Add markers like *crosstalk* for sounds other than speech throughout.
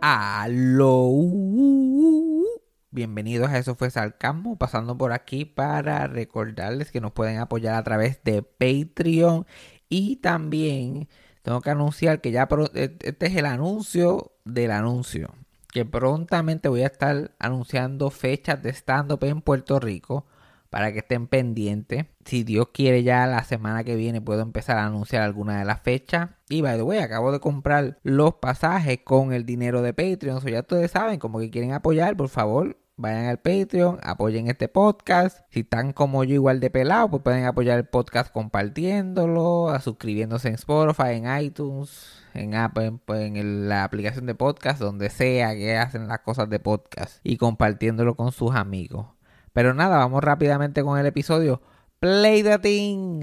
Aló. Bienvenidos a Eso fue Sarcasmo, pasando por aquí para recordarles que nos pueden apoyar a través de Patreon y también tengo que anunciar que ya e-, este es el anuncio del anuncio, que prontamente voy a estar anunciando fechas de stand-up en Puerto Rico para que estén pendientes. Si Dios quiere ya la semana que viene puedo empezar a anunciar alguna de las fechas. Y by the way, acabo de comprar los pasajes con el dinero de Patreon. O ya ustedes saben, como que quieren apoyar, por favor, vayan al Patreon, apoyen este podcast. Si están como yo igual de pelado, pues pueden apoyar el podcast compartiéndolo, suscribiéndose en Spotify, en iTunes, en Apple, pues, en la aplicación de podcast, donde sea que hacen las cosas de podcast y compartiéndolo con sus amigos. Pero nada, vamos rápidamente con el episodio. Play the thing.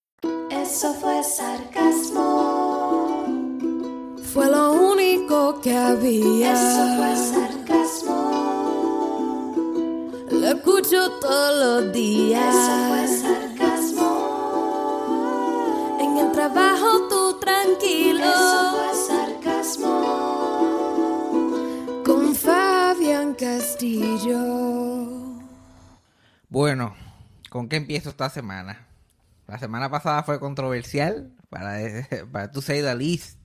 Eso fue sarcasmo. Fue lo único que había. Eso fue sarcasmo. Lo escucho todos los días. Eso fue sarcasmo. En el trabajo tú tranquilo. Eso fue sarcasmo. Con Fabián Castillo. Bueno, ¿con qué empiezo esta semana? La semana pasada fue controversial, para, *laughs* para tú say the least.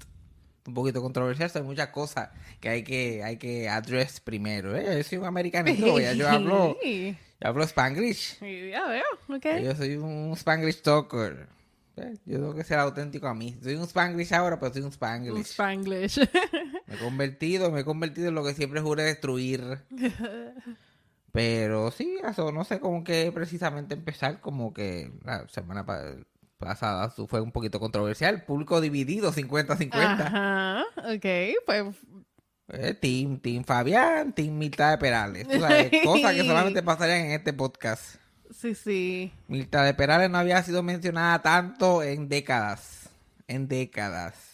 Un poquito controversial, hay muchas cosas que hay que, hay que address primero. ¿eh? Yo soy un americanito, ya yo hablo, yo hablo Spanglish. Ya veo, ok. Yo soy un Spanglish talker. ¿eh? Yo tengo que ser auténtico a mí. Soy un Spanglish ahora, pero soy un Spanglish. Un Spanglish. me he convertido, me he convertido en lo que siempre juré destruir. *laughs* Pero sí, eso no sé cómo que precisamente empezar, como que la semana pasada fue un poquito controversial, público dividido 50-50. Ajá, ok, pues... Eh, team, team Fabián, Team Mirta de Perales. *laughs* cosas que solamente pasarían en este podcast. Sí, sí. Mirta de Perales no había sido mencionada tanto en décadas. En décadas.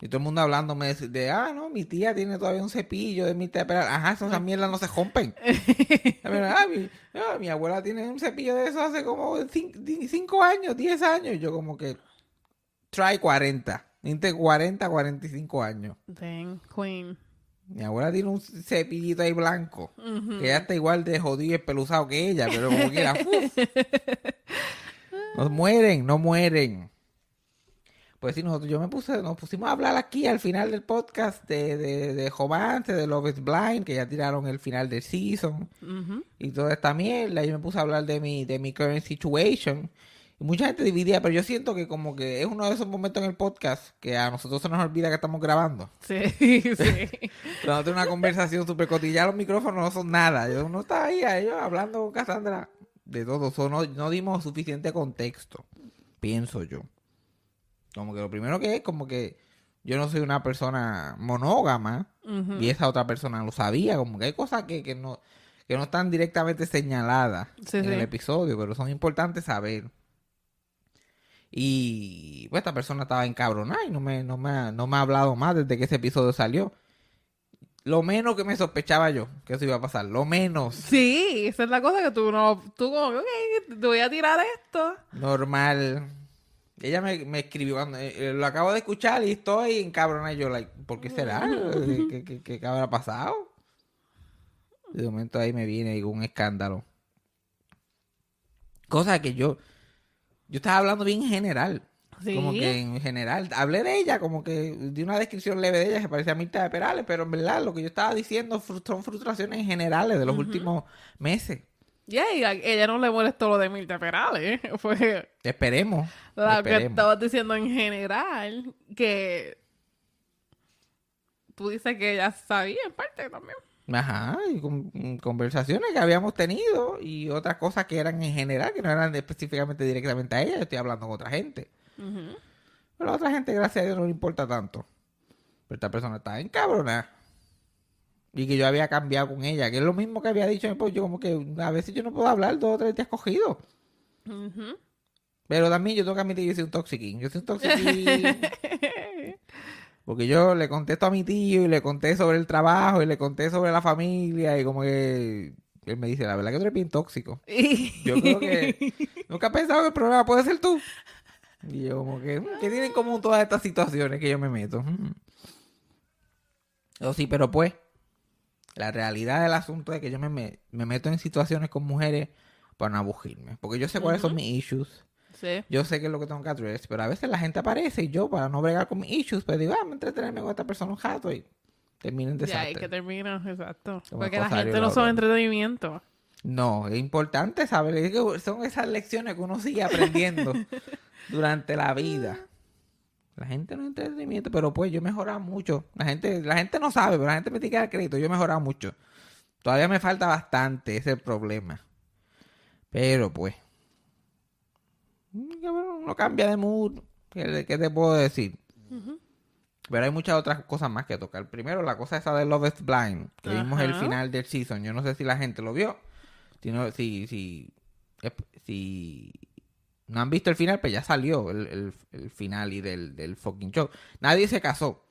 Y todo el mundo hablándome de, ah, no, mi tía tiene todavía un cepillo de mi tía. Ajá, esas mierdas no se rompen. *laughs* ah, mi, ah, mi, abuela tiene un cepillo de eso hace como 5 años, 10 años. Y yo como que, try 40. Entre 40, 45 años. Dang, queen. Mi abuela tiene un cepillito ahí blanco. Que ya está igual de jodido y espeluzado que ella, pero como quiera. *laughs* no mueren, no mueren. Pues sí, nosotros, yo me puse, nos pusimos a hablar aquí al final del podcast de, de, de Romance, de Love is Blind, que ya tiraron el final del season y toda esta mierda. Yo me puse a hablar de mi, de mi current situation. Y mucha gente dividía, pero yo siento que como que es uno de esos momentos en el podcast que a nosotros se nos olvida que estamos grabando. Sí, *laughs* sí. *laughs* Nosotros una conversación súper cotillada, los micrófonos no son nada. Yo no estaba ahí, ellos hablando con Cassandra de todo. no, no dimos suficiente contexto, pienso yo. Como que lo primero que es como que yo no soy una persona monógama y esa otra persona lo sabía. Como que hay cosas que, que no que no están directamente señaladas en el episodio, pero son importantes saber. Y pues esta persona estaba encabronada y no me, no, me, no me ha hablado más desde que ese episodio salió. Lo menos que me sospechaba yo que eso iba a pasar, lo menos. Sí, esa es la cosa que tú no, tú como, ok, te voy a tirar esto. Normal. Ella me, me escribió cuando eh, eh, lo acabo de escuchar y estoy en cabrona. Y yo, like, ¿por qué será? *laughs* ¿Qué, qué, qué, habrá pasado? De momento ahí me viene un escándalo. Cosa que yo. Yo estaba hablando bien en general. Como que en general. Hablé de ella, como que di una descripción leve de ella que parecía Mirta de Perales, pero en verdad lo que yo estaba diciendo son frustraciones generales de los últimos meses. Ya, ella no le molestó lo de Mirta Perales. *laughs* Fue. Esperemos. Lo que estabas diciendo en general, que. Tú dices que ella sabía en parte también. Ajá, y con, conversaciones que habíamos tenido y otras cosas que eran en general, que no eran específicamente directamente a ella, yo estoy hablando con otra gente. Pero a otra gente, gracias a Dios, no le importa tanto. Pero esta persona está en cabrona. Y que yo había cambiado con ella, que es lo mismo que había dicho. Pues yo como que a veces yo no puedo hablar dos o tres días cogido. Pero también yo tengo que admitir que yo soy un toxiquín. Yo soy un toxiquín. *laughs* Porque yo le contesto a mi tío y le conté sobre el trabajo y le conté sobre la familia y como que él me dice, la verdad que tú eres bien tóxico. Yo creo que *laughs* nunca he pensado que el problema puede ser tú. Y yo como que, "Mm, ¿qué tienen en común todas estas situaciones que yo me meto? Mm. Yo sí, pero pues, la realidad del asunto es que yo me, me, me meto en situaciones con mujeres para no aburrirme. Porque yo sé cuáles son mis issues. Sí. Yo sé qué es lo que tengo que address, pero a veces la gente aparece y yo, para no bregar con mis issues, pues digo, ah, me entretenerme con esta persona un rato y termino en Ya, desastre. y que termina, exacto. Como Porque la gente no sabe entretenimiento. No, es importante saber, que son esas lecciones que uno sigue aprendiendo *laughs* durante la vida. La gente no es entretenimiento, pero pues yo he mejorado mucho. La gente, la gente no sabe, pero la gente me tiene que dar crédito. Yo he mejorado mucho. Todavía me falta bastante, ese es el problema. Pero pues. mm, Uno cambia de mood. ¿Qué, qué te puedo decir? Pero hay muchas otras cosas más que tocar. Primero, la cosa esa de Love is Blind, que vimos el final del season. Yo no sé si la gente lo vio. Si no, si, si, si no han visto el final, pues ya salió el, el- el final y del, del fucking show. Nadie se casó.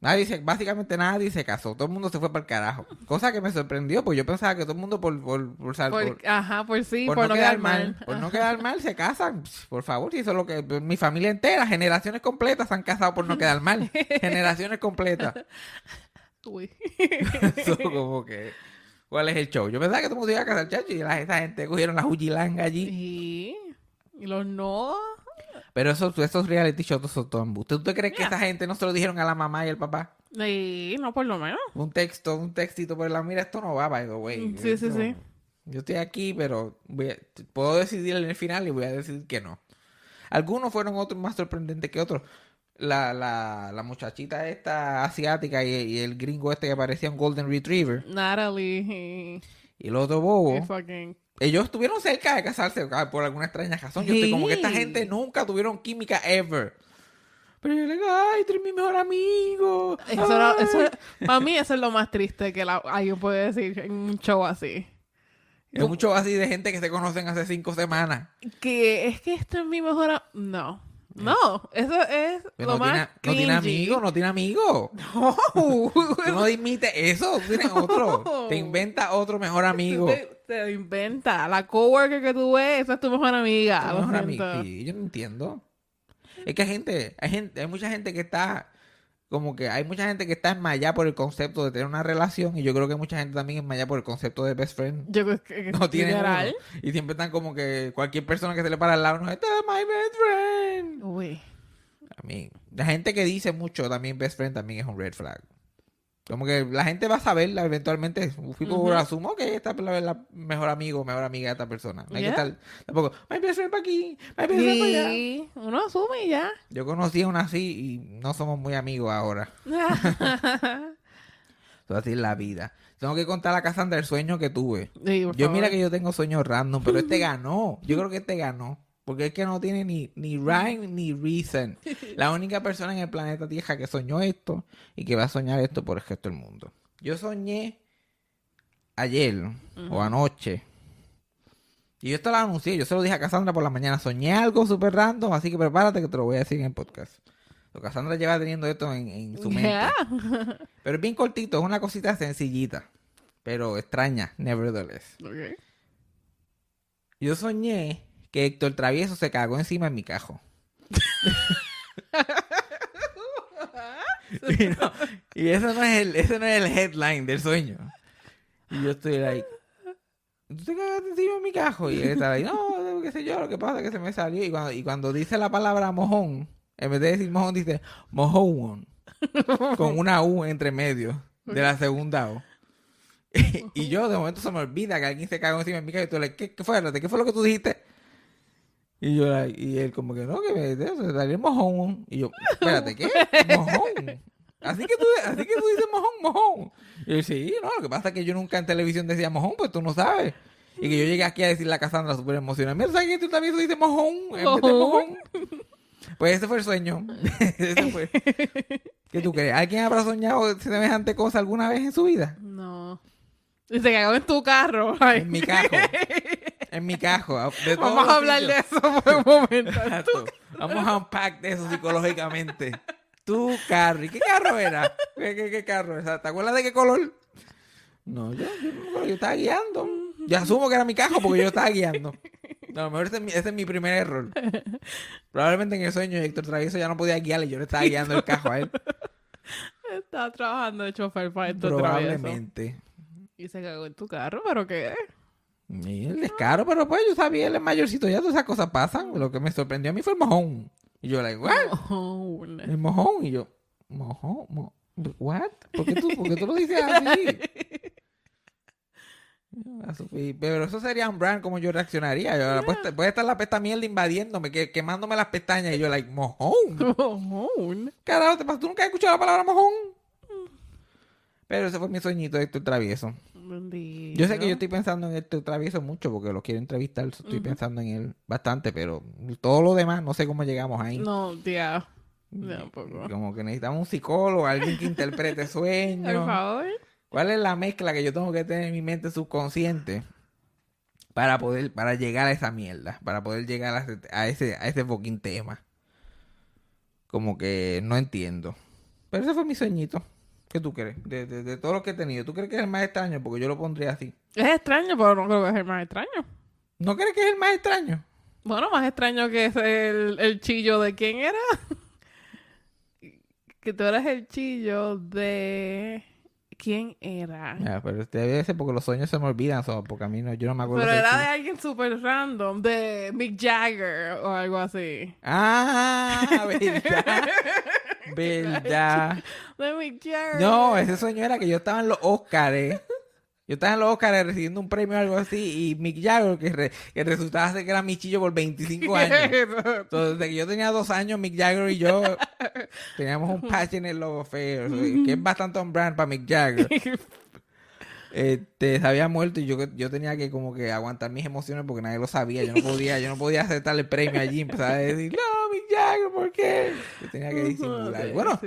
Nadie se, básicamente nadie se casó. Todo el mundo se fue para el carajo. Cosa que me sorprendió, pues yo pensaba que todo el mundo por, por, por, sal- Por- por- ajá, por sí, por no quedar mal, por no quedar mal, se casan. Por favor, si eso es lo que mi familia entera, generaciones completas se han casado por no quedar mal. *laughs* generaciones completas. Uy. *laughs* Eso como que ¿cuál es el show? Yo pensaba que todo el mundo iba a casar, chacho, y la, esa gente cogieron la jujilanga allí. Y, y los no. Pero esos, esos reality shows son todos embustes. ¿Tú te crees que esa gente no se lo dijeron a la mamá y al papá? Y no, por lo menos. Un texto, un textito por la mira, esto no va, by the way. Sí, sí, Esto- sí. Yo estoy aquí, pero voy a- puedo decidir en el final y voy a decir que no. Algunos fueron otros más sorprendentes que otros. La, la, la muchachita esta asiática y, y el gringo este que parecía un Golden Retriever. Natalie Y el otro bobo. fucking. Ellos estuvieron cerca de casarse por alguna extraña razón. Yo estoy como que esta gente nunca tuvieron química ever. Pero yo le digo, ay, tú eres mi mejor amigo. Eso, era- Ay". eso, para mí eso es lo más triste que la, alguien puede decir en un show así. Es mucho así de gente que se conocen hace cinco semanas. Que es que este es mi mejor... a- No. No. Eso es Pero lo no, tiene, más no tiene amigo, no tiene amigo. No. Tú no dimites eso, tú tienes otro. Te inventa otro mejor amigo. Te, te inventa. La coworker que tú ves, esa es tu mejor amiga. Tu lo mejor. Sí, yo no entiendo. Es que hay gente, hay gente, hay mucha gente que está, como que hay mucha gente que está enmayada por el concepto de tener una relación y yo creo que mucha gente también enmayada por el concepto de best friend. Yo creo que No tienen uno. Y siempre están como que cualquier persona que se le para al lado, no, este es my best friend. Uy. A mí, la gente que dice mucho también best friend también es un red flag. Como que la gente va a saber eventualmente. People Ujú. asumo que esta es la, la mejor amigo, mejor amiga de esta persona. No hay que Yeah. estar tampoco. My best friend para aquí, my best friend para allá. Uno asume y ya. Yo conocí a una así y no somos muy amigos ahora. *laughs* Eso así es la vida. Tengo que contar a Cassandra el sueño que tuve. Sí, Yo mira que yo tengo sueños random, pero este *laughs* ganó. Yo creo que este ganó. Porque es que no tiene ni, ni rhyme ni reason. *laughs* La única persona en el planeta Tierra que soñó esto y que va a soñar esto por el resto del mundo. Yo soñé ayer o anoche. Y yo esto lo anuncié. Yo se lo dije a Cassandra por la mañana. Soñé algo súper random, así que prepárate que te lo voy a decir en el podcast. Lo Cassandra lleva teniendo esto en, en su mente. Yeah. Pero es bien cortito, es una cosita sencillita. Pero extraña, nevertheless. Ok. Yo soñé que Héctor Travieso se cagó encima en mi cajo. *laughs* y, no, y eso no es el, ese no es el headline del sueño. Y yo estoy like, ¿tú te cagaste encima en mi cajo? Y él está ahí, no, qué sé yo, lo que pasa es que se me salió. Y cuando, y cuando dice la palabra mojón, en vez de decir mojón, dice mojón. Con una U entre medio de la segunda O. *laughs* y yo de momento se me olvida que alguien se cagó encima de mi cajo y tú le ¿qué, qué fue? ¿Qué fue lo que tú dijiste? Y yo y él como que no, que me salió mojón. Y yo, espérate, ¿qué? Mojón. Así que tú, así que tú dices mojón, mojón. Y él, sí, no, lo que pasa es que yo nunca en televisión decía mojón, pues tú no sabes. Y que yo llegué aquí a decirle a Cassandra súper emocionada. Mira, ¿sabes que tú también dices mojón? En vez de mojón. Pues ese fue el sueño. *laughs* ese fue. ¿Qué tú crees? ¿Alguien habrá soñado semejante cosa alguna vez en su vida? Y se cagó en tu carro. Ay. En mi cajo. *laughs* En mi cajo. De Vamos a hablar de eso por un momento. Exacto. Vamos a unpack de eso psicológicamente. Tu carro. ¿Y qué carro era? ¿Qué, qué, qué carro? ¿Te acuerdas de qué color? No, yo, yo, estaba guiando. Yo asumo que era mi cajo porque yo estaba guiando. No, a lo mejor ese es, mi, ese es mi primer error. Probablemente en el sueño Héctor Travieso ya no podía guiar y yo le estaba guiando el cajo a él. Estaba trabajando de chofer para esto travieso. Probablemente. Y se cagó en tu carro, ¿pero qué? Y el descaro, pero pues yo sabía, él es mayorcito, ya todas esas cosas pasan. Lo que me sorprendió a mí fue el mojón. Y yo, like, what? El mojón. Y yo, mojón, mo what? ¿Por qué, tú, ¿Por qué tú lo dices así? *laughs* Pero eso sería un brand como yo reaccionaría. Yo, pues, puede estar la pesta mierda invadiéndome, que, quemándome las pestañas. Y yo, like, mojón. *laughs* Mojón. Carajo, ¿te pasa? ¿tú nunca has escuchado la palabra mojón? Pero ese fue mi sueñito de Héctor Travieso. Bendito. Yo sé que yo estoy pensando en Héctor Travieso mucho porque lo quiero entrevistar. Estoy pensando en él bastante, pero todo lo demás no sé cómo llegamos ahí. No, tía. Tampoco. Como que necesitamos un psicólogo, alguien que interprete *laughs* Por sueños. favor. ¿Cuál es la mezcla que yo tengo que tener en mi mente subconsciente para poder, para llegar a esa mierda, para poder llegar a ese, a ese, a ese fucking tema? Como que no entiendo. Pero ese fue mi sueñito. ¿Qué tú crees? De, de, de todo lo que he tenido. ¿Tú crees que es el más extraño? Porque yo lo pondría así. Es extraño, pero no creo que es el más extraño. ¿No crees que es el más extraño? Bueno, más extraño que es el, el chillo de quién era. *laughs* que tú eres el chillo de. ¿Quién era? Ya, pero debe ser porque los sueños se me olvidan, so, porque a mí no, yo no me acuerdo. Pero era de alguien súper random, de Mick Jagger o algo así. Ah, *laughs* verdad. *laughs* verdad. De Mick Jagger. No, ese sueño era que yo estaba en los Óscares. Yo estaba en los Óscares recibiendo un premio o algo así. Y Mick Jagger, que, re- que resultaba ser que era mi chillo por 25 *laughs* años. Entonces, desde que yo tenía dos años, Mick Jagger y yo *laughs* teníamos un patch en el logo feo. Que es bastante on brand para Mick Jagger. *laughs* Este, se había muerto y yo, yo tenía que como que aguantar mis emociones porque nadie lo sabía. Yo no podía, yo no podía aceptar el premio allí. Empezaba a decir, no, Mick Jagger, ¿por qué? Yo tenía que *laughs* disimular. Bueno.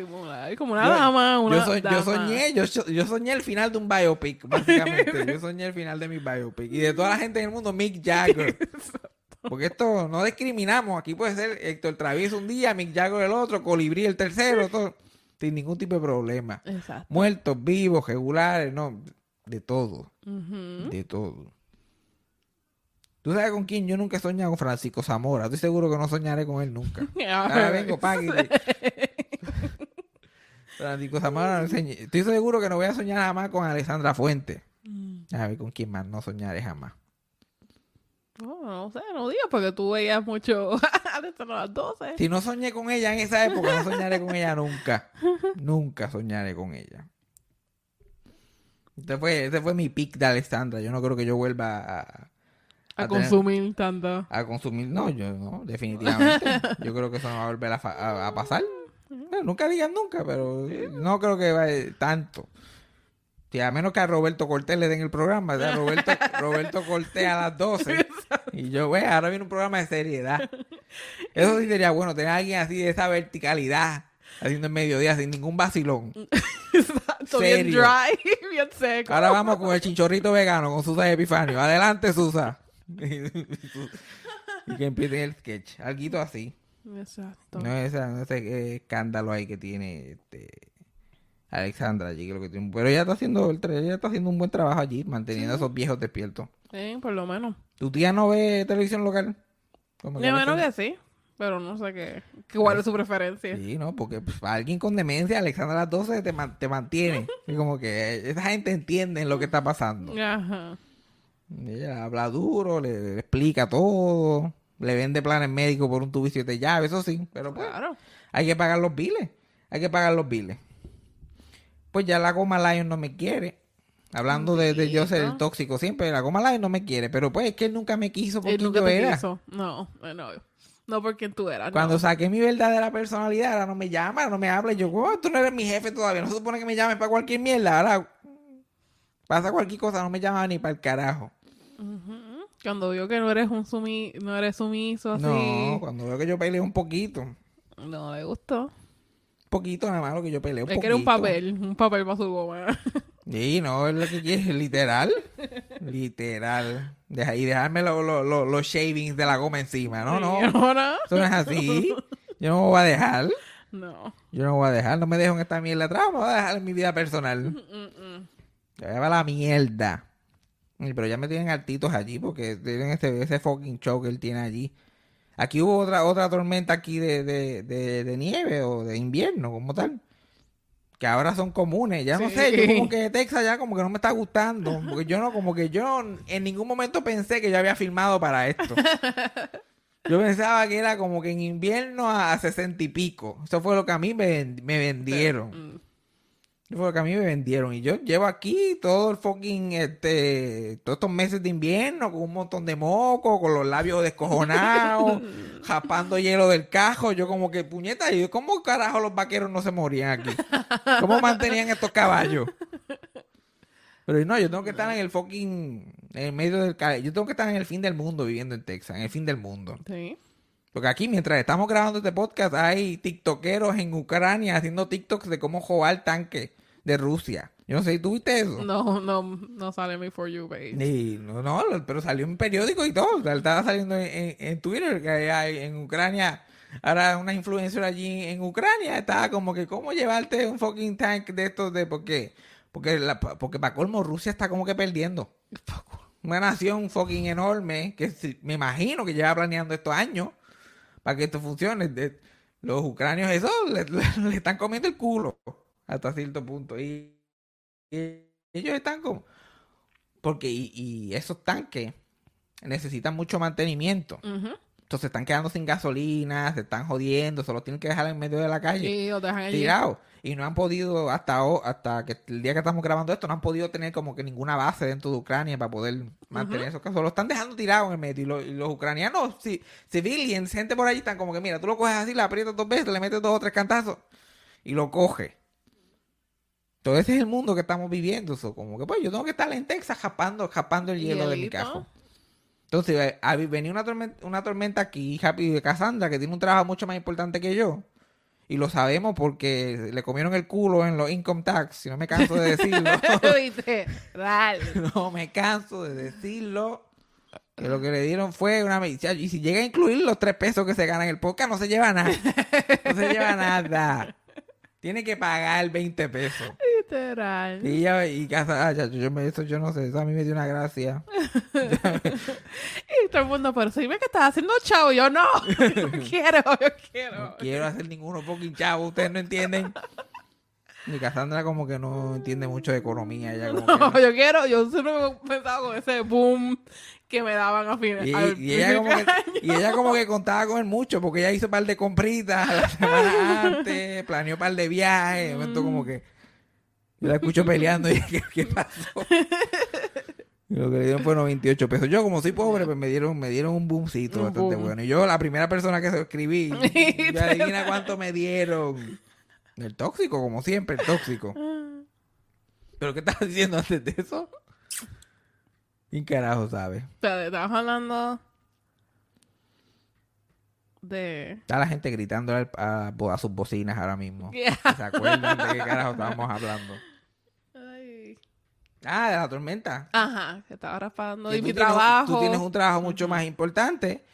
Como una yo- dama, una yo, soñ- yo soñé, yo, so- yo soñé el final de un biopic, básicamente. yo soñé el final de mi biopic. Y de toda la gente en el mundo, Mick Jagger. *laughs* Porque esto no discriminamos. Aquí puede ser Héctor Travieso un día, Mick Jagger el otro, Colibrí el tercero, todo, sin ningún tipo de problema. Exacto. Muertos, vivos, regulares, no, de todo. De todo. ¿Tú sabes con quién yo nunca he soñado? Con Francisco Zamora. Estoy seguro que no soñaré con él nunca. *laughs* Ahora vengo, páguete. *laughs* Francisco Zamora, estoy seguro que no voy a soñar jamás con Alexandra Fuente. A ver con quién más no soñaré jamás. No, no sé, no digas porque tú veías mucho *laughs* hasta las 12. Si no soñé con ella en esa época, no soñaré con ella nunca. Nunca soñaré con ella. Este fue, este fue mi pick de Alexandra. Yo no creo que yo vuelva a, A, a tener- consumir tanto. a consumir. No, yo no, definitivamente. *laughs* Yo creo que eso no va a volver a, a- a pasar. Nunca digan nunca, pero no creo que vaya tanto. Si a menos que a Roberto Cortés le den el programa. O sea, Roberto, *laughs* Roberto Cortés a las 12. Y yo, ve, ahora viene un programa de seriedad. Eso sí sería bueno, tener a alguien así de esa verticalidad. Haciendo el mediodía sin ningún vacilón. *laughs* Bien dry, *laughs* bien seco. Ahora vamos con el chinchorrito vegano, con Susa Epifanio. Adelante, Susa. *laughs* y que empiece el sketch. Alguito así. Exacto. No es esa- no ese escándalo ahí que tiene este, Alexandra allí. lo que tiene- Pero ella está haciendo el ella está haciendo un buen trabajo allí, manteniendo a esos viejos despiertos. Sí, por lo menos. ¿Tu tía no ve televisión local? Yo menos que sí, pero no sé qué, cuál es su preferencia. Sí, ¿no? Porque pues, alguien con demencia, Alexandra a las 12 te, man- te mantiene. Y como que esa gente entiende lo que está pasando. Ajá. Ella habla duro, le, le explica todo, le vende planes médicos por un tubo y siete llaves, eso sí, pero pues Claro. hay que pagar los biles, hay que pagar los biles. Pues ya la goma Lion no me quiere. Hablando de, de yo ser el tóxico siempre, la goma Lion no me quiere, pero pues es que él nunca me quiso por Él nunca yo te era. quiso. No, no. No por quien tú eras. Cuando no. saqué mi verdadera personalidad, ahora no me llama, ahora no me habla. Y yo, oh, tú no eres mi jefe todavía. No se supone que me llames para cualquier mierda. Ahora pasa cualquier cosa, no me llama ni para el carajo. Cuando vio que no eres un sumi, no eres sumiso así. No, cuando veo que yo peleo un poquito. Un No le gustó. poquito nada más lo que yo peleo. Un Es que era un papel, un papel para su goma. Sí, no, es lo que quieres, literal. *laughs* literal. Deja, y dejarme lo- lo- lo- los shavings de la goma encima. No, no. ¿Y ahora? Eso no es así. *laughs* Yo no me voy a dejar. No. Yo no me voy a dejar. No me dejo en esta mierda atrás. Me voy a dejar en mi vida personal. Mm-mm. Ya va la mierda. Pero ya me tienen altitos allí porque tienen ese, ese fucking show que él tiene allí. Aquí hubo otra otra tormenta aquí de, de, de, de nieve o de invierno como tal. Que ahora son comunes. Ya no sé, yo como que Texas ya como que no me está gustando. Porque yo no, como que yo en ningún momento pensé que yo había filmado para esto. *laughs* Yo pensaba que era como que en invierno a sesenta y pico. Eso fue lo que a mí me, me vendieron. Fue lo que a mí me vendieron. Y yo llevo aquí todo el fucking, este, todos estos meses de invierno con un montón de moco, con los labios descojonados, *laughs* japando hielo del cajo. Yo como que, puñeta, ¿y cómo carajo los vaqueros no se morían aquí? ¿Cómo mantenían estos caballos? Pero no, yo tengo que estar en el fucking, en el medio del, yo tengo que estar en el fin del mundo viviendo en Texas, en el fin del mundo. Sí. Porque aquí, mientras estamos grabando este podcast, hay tiktokeros en Ucrania haciendo tiktoks de cómo jugar tanque de Rusia. Yo no sé si tú viste eso. No, no, no sale mi For You page. Ni- no, no, pero salió en periódico y todo. O sea, Estaba saliendo en, en- en Twitter que hay en Ucrania. Ahora una influencer allí en Ucrania estaba como que cómo llevarte un fucking tank de estos de por qué. Porque la, porque para colmo Rusia está como que perdiendo. *laughs* Una nación fucking enorme que me imagino que lleva planeando estos años para que esto funcione. Los ucranios eso le, están comiendo el culo hasta cierto punto. Y, ellos están como... Porque y, y esos tanques necesitan mucho mantenimiento. Ujú. Entonces están quedando sin gasolina, se están jodiendo, solo tienen que dejar en medio de la calle Y los dejan tirado. Y no han podido, hasta, hasta que el día que estamos grabando esto, no han podido tener como que ninguna base dentro de Ucrania para poder mantener esos casos. Lo están dejando tirado en el medio. Y, lo- y los ucranianos, si, civilians, gente por allí, están como que, mira, tú lo coges así, le aprietas dos veces, le metes dos o tres cantazos y lo coge. Todo ese es el mundo que estamos viviendo. So, como que, pues, yo tengo que estar en Texas japando, japando el hielo de mi cajo. Entonces, eh, venía una tormenta, una tormenta aquí, Happy de Cassandra, que tiene un trabajo mucho más importante que yo. Y lo sabemos porque le comieron el culo en los income tax, si no me canso de decirlo. *laughs* *laughs* No me canso de decirlo. Que lo que le dieron fue una medicina. Y si llega a incluir los tres pesos que se ganan en el podcast, no se lleva nada. No se lleva nada. *laughs* Tiene que pagar 20 pesos. Literal. Y ella, y casa, ah, ya, yo, me- eso yo no sé, eso a mí me dio una gracia. *laughs* Y todo el mundo, pero si ve que estás haciendo chavo, yo no. *laughs* Yo quiero, yo quiero. No quiero hacer ninguno fucking chavo, ustedes no entienden. Mi Cassandra como que no entiende mucho de economía. Ella como *laughs* que No, no. yo quiero, yo siempre he pensado con ese boom que me daban a fin Y, al y ella como que, y ella como que contaba con él mucho porque ella hizo un par de compritas la semana antes, planeó un par de viajes, momento como que yo la escucho peleando y dije, ¿qué, qué pasó? Y lo que le dieron fue 98 pesos. Yo como soy pobre, pues me dieron, me dieron un boomcito Un bastante boom. bueno. Y yo, la primera persona que se escribí, *laughs* y adivina cuánto me dieron. El tóxico, como siempre, el tóxico. ¿Pero qué estabas diciendo antes de eso? ¿Quién carajo sabe? Estamos hablando de... Está la gente gritando a, a sus bocinas ahora mismo. *laughs* Yeah. ¿Se acuerdan de qué carajo estábamos hablando? Ay. Ah, de la tormenta. Ajá, que estaba raspando. Y mi tienes- trabajo. Tú tienes un trabajo mucho más importante.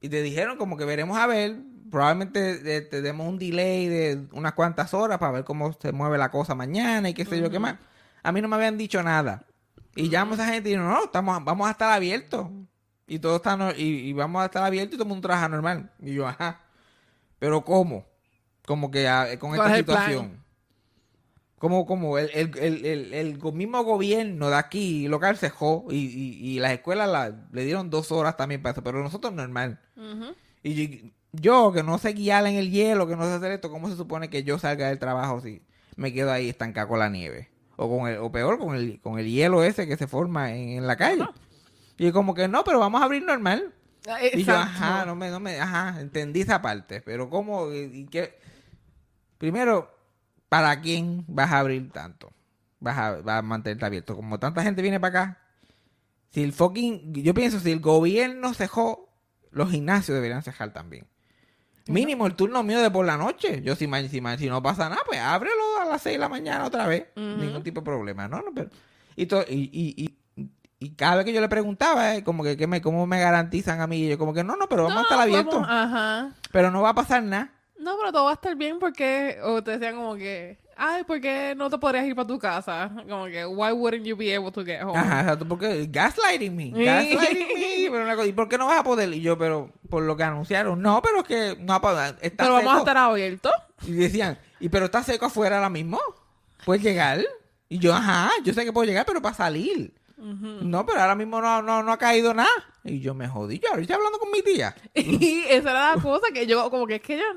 Y te dijeron como que veremos a ver. Probablemente eh, te demos un delay de unas cuantas horas para ver cómo se mueve la cosa mañana y qué sé yo qué más. A mí no me habían dicho nada. Y a esa gente y digo, no, estamos, vamos a estar abiertos. Y todo está no- y, y vamos a estar abiertos y todo el mundo trabaja normal. Y yo, ajá. Pero ¿cómo? Como que ah, con ¿Cuál esta es situación. Como, como el, el, el, el, el mismo gobierno de aquí local se jó y, y, y las escuelas la- le dieron dos horas también para eso, pero nosotros normal. Ujú. Y yo, yo, que no sé guiar en el hielo, que no sé hacer esto, ¿cómo se supone que yo salga del trabajo si me quedo ahí estancado con la nieve? O con el, o peor, con el, con el hielo ese que se forma en, en la calle. Y como que no, pero vamos a abrir normal. Ah, Y yo, ajá, no me, no me, ajá, entendí esa parte, pero ¿cómo? ¿Y, y qué? Primero, ¿para quién vas a abrir tanto? Vas a, vas a mantenerte abierto. Como tanta gente viene para acá, si el fucking, yo pienso, si el gobierno cejó, los gimnasios deberían cejar también. Mínimo el turno mío de por la noche. Yo si, si, si no pasa nada, pues ábrelo a las 6 de la mañana otra vez. Ningún tipo de problema, ¿no? no pero, y, to- y, y, y, y cada vez que yo le preguntaba, eh, como que, que me, ¿cómo me garantizan a mí? Y yo como que no, no, pero vamos a estar abiertos. vamos- Ajá. Pero no va a pasar nada. No, pero todo va a estar bien porque. O te decían como que. Ay, ¿por qué no te podrías ir para tu casa? Como que, why wouldn't you be able to get home? Ajá, exacto, porque gaslighting me, gaslighting me. Pero una cosa, ¿Y por qué no vas a poder? Y yo, pero por lo que anunciaron, no, pero es que no va a. Está Pero vamos a estar abiertos. Y decían, ¿y pero está seco afuera ahora mismo? ¿Puedes llegar? Y yo, ajá, yo sé que puedo llegar, pero para salir. No, pero ahora mismo no, no, no ha caído nada. Y yo me jodí, yo ahora estoy hablando con mi tía. *laughs* Y esa era la cosa que yo, como que es que ellos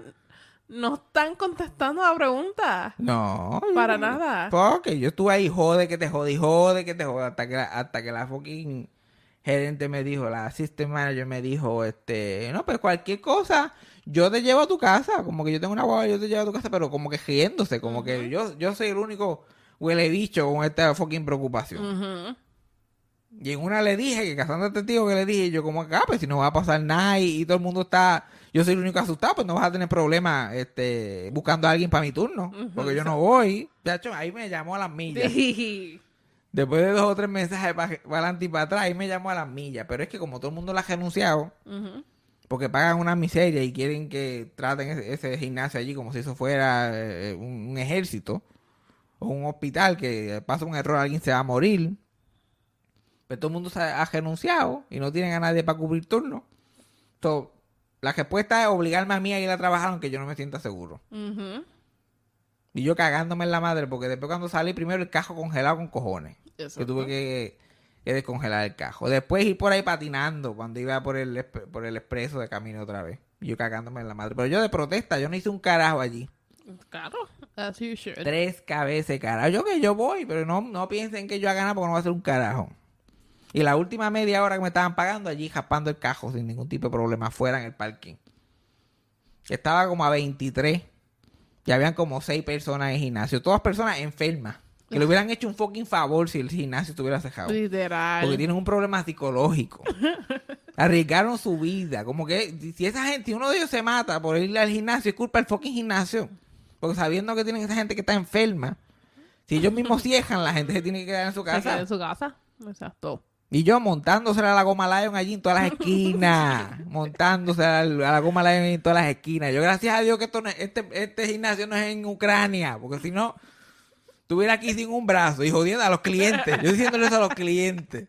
no están contestando la pregunta. No. yo- Para nada. Porque yo estuve ahí, jode que te jode, jode que te jode, hasta que la, hasta que la fucking gerente me dijo, la assistant manager me dijo, este, no, pues cualquier cosa, yo te llevo a tu casa, como que yo tengo una guagua, yo te llevo a tu casa, pero como que riéndose, como que yo, yo soy el único huele bicho con esta fucking preocupación. Ujú. Y en una le dije, que este tío que le dije, yo como acá, pues si no va a pasar nada y, y todo el mundo está, yo soy el único asustado, pues no vas a tener problemas este, buscando a alguien para mi turno, porque yo no voy. Chacho, ahí me llamó a las millas. Sí. Después de dos o tres mensajes para adelante y para atrás, ahí me llamó a las millas. Pero es que como todo el mundo la ha renunciado, porque pagan una miseria y quieren que traten ese, ese gimnasio allí como si eso fuera eh, un, un ejército o un hospital que pasa un error, alguien se va a morir. Pero todo el mundo se ha, renunciado y no tienen a nadie para cubrir turno. Entonces, la respuesta es obligarme a mí a ir a trabajar aunque yo no me sienta seguro. Y yo cagándome en la madre porque después cuando salí primero el cajo congelado con cojones. Que Exacto. tuve que, que descongelar el cajo. Después ir por ahí patinando cuando iba por el, por el expreso de camino otra vez. Y yo cagándome en la madre. Pero yo de protesta, yo no hice un carajo allí. Claro. As you should. Tres cabezas carajo. Yo que yo voy, pero no, no piensen que yo haga nada porque no voy a hacer un carajo. Y la última media hora que me estaban pagando allí, jaspando el cajo sin ningún tipo de problema afuera en el parking. Estaba como a 23. Y habían como seis personas en el gimnasio. Todas personas enfermas. Que le hubieran hecho un fucking favor si el gimnasio estuviera cerrado. Literal. Porque tienen un problema psicológico. *laughs* Arriesgaron su vida. Como que si esa gente, si uno de ellos se mata por ir al gimnasio, es culpa del fucking gimnasio. Porque sabiendo que tienen esa gente que está enferma, si ellos mismos *laughs* cierran, la gente se tiene que quedar en su Se queda casa. en su casa. Exacto. Y yo montándose a la goma Lion allí en todas las esquinas. *laughs* montándose a la, goma Lion en todas las esquinas. Yo gracias a Dios que esto no es- este, este gimnasio no es en Ucrania. Porque si no, estuviera aquí sin un brazo y jodiendo a los clientes. Yo diciéndole eso a los clientes.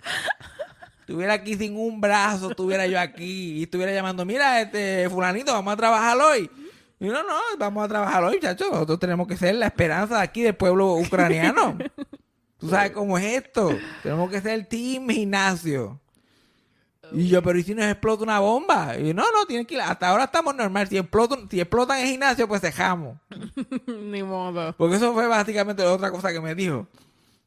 Estuviera aquí sin un brazo, estuviera yo aquí y estuviera llamando, mira, este fulanito, vamos a trabajar hoy. Y no, no, vamos a trabajar hoy, chacho. Nosotros tenemos que ser la esperanza de aquí del pueblo ucraniano. *laughs* Tú sabes cómo es esto. *laughs* Tenemos que ser el team gimnasio. Y yo, pero ¿y si nos explota una bomba? Y no, no, tienen que ir. Hasta ahora estamos normal. Si explotan, si explotan el gimnasio, pues dejamos. *laughs* Ni modo. Porque eso fue básicamente la otra cosa que me dijo.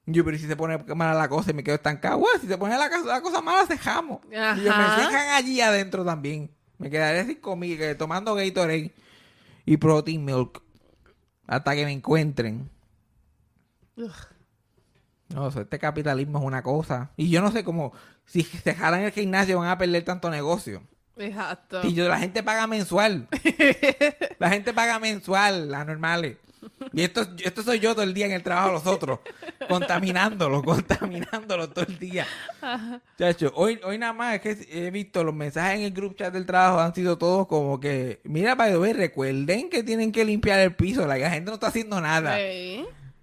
Yo, pero ¿y si se pone mala la cosa y me quedo estancado, bueno, si se pone la, cosa- la cosa mala, dejamos. Y yo, me dejan allí adentro también. Me quedaré sin comida, tomando Gatorade y protein milk. Hasta que me encuentren. Ugh. No, este capitalismo es una cosa. Y yo no sé cómo, si se jalan el gimnasio van a perder tanto negocio. Exacto. Y yo, la gente paga mensual. *laughs* la gente paga mensual, las normales. Y esto, esto soy yo todo el día en el trabajo de los otros. Contaminándolo, contaminándolo todo el día. Chacho, hoy, hoy nada más es que he visto los mensajes en el group chat del trabajo han sido todos como que, mira, para que recuerden que tienen que limpiar el piso. La gente no está haciendo nada.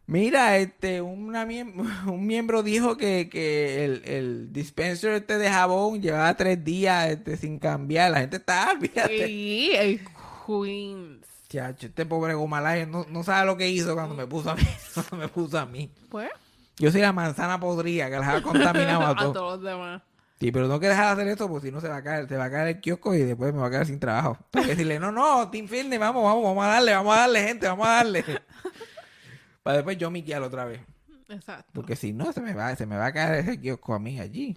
Mira, este, una miem- *laughs* un miembro dijo que, que el, el dispenser este de jabón llevaba tres días este, sin cambiar. La gente está, *laughs* fíjate. Sí, el Queens. Chacho, este pobre Gomalaya no, no sabe lo que hizo cuando me puso a mí. *laughs* Cuando me puso a mí. Pues, Yo soy la manzana podrida que las ha contaminado a a todos. todos los demás. Sí, pero tengo que dejar de hacer esto porque si no se va a caer, se va a caer el kiosco y después me va a quedar sin trabajo. Tengo que decirle, no, no, Team Fitness, vamos, vamos, vamos a darle, vamos a darle, gente, vamos a darle. Para después yo miquear otra vez. Exacto. Porque si no, se me va, se me va a caer ese kiosco a mí allí.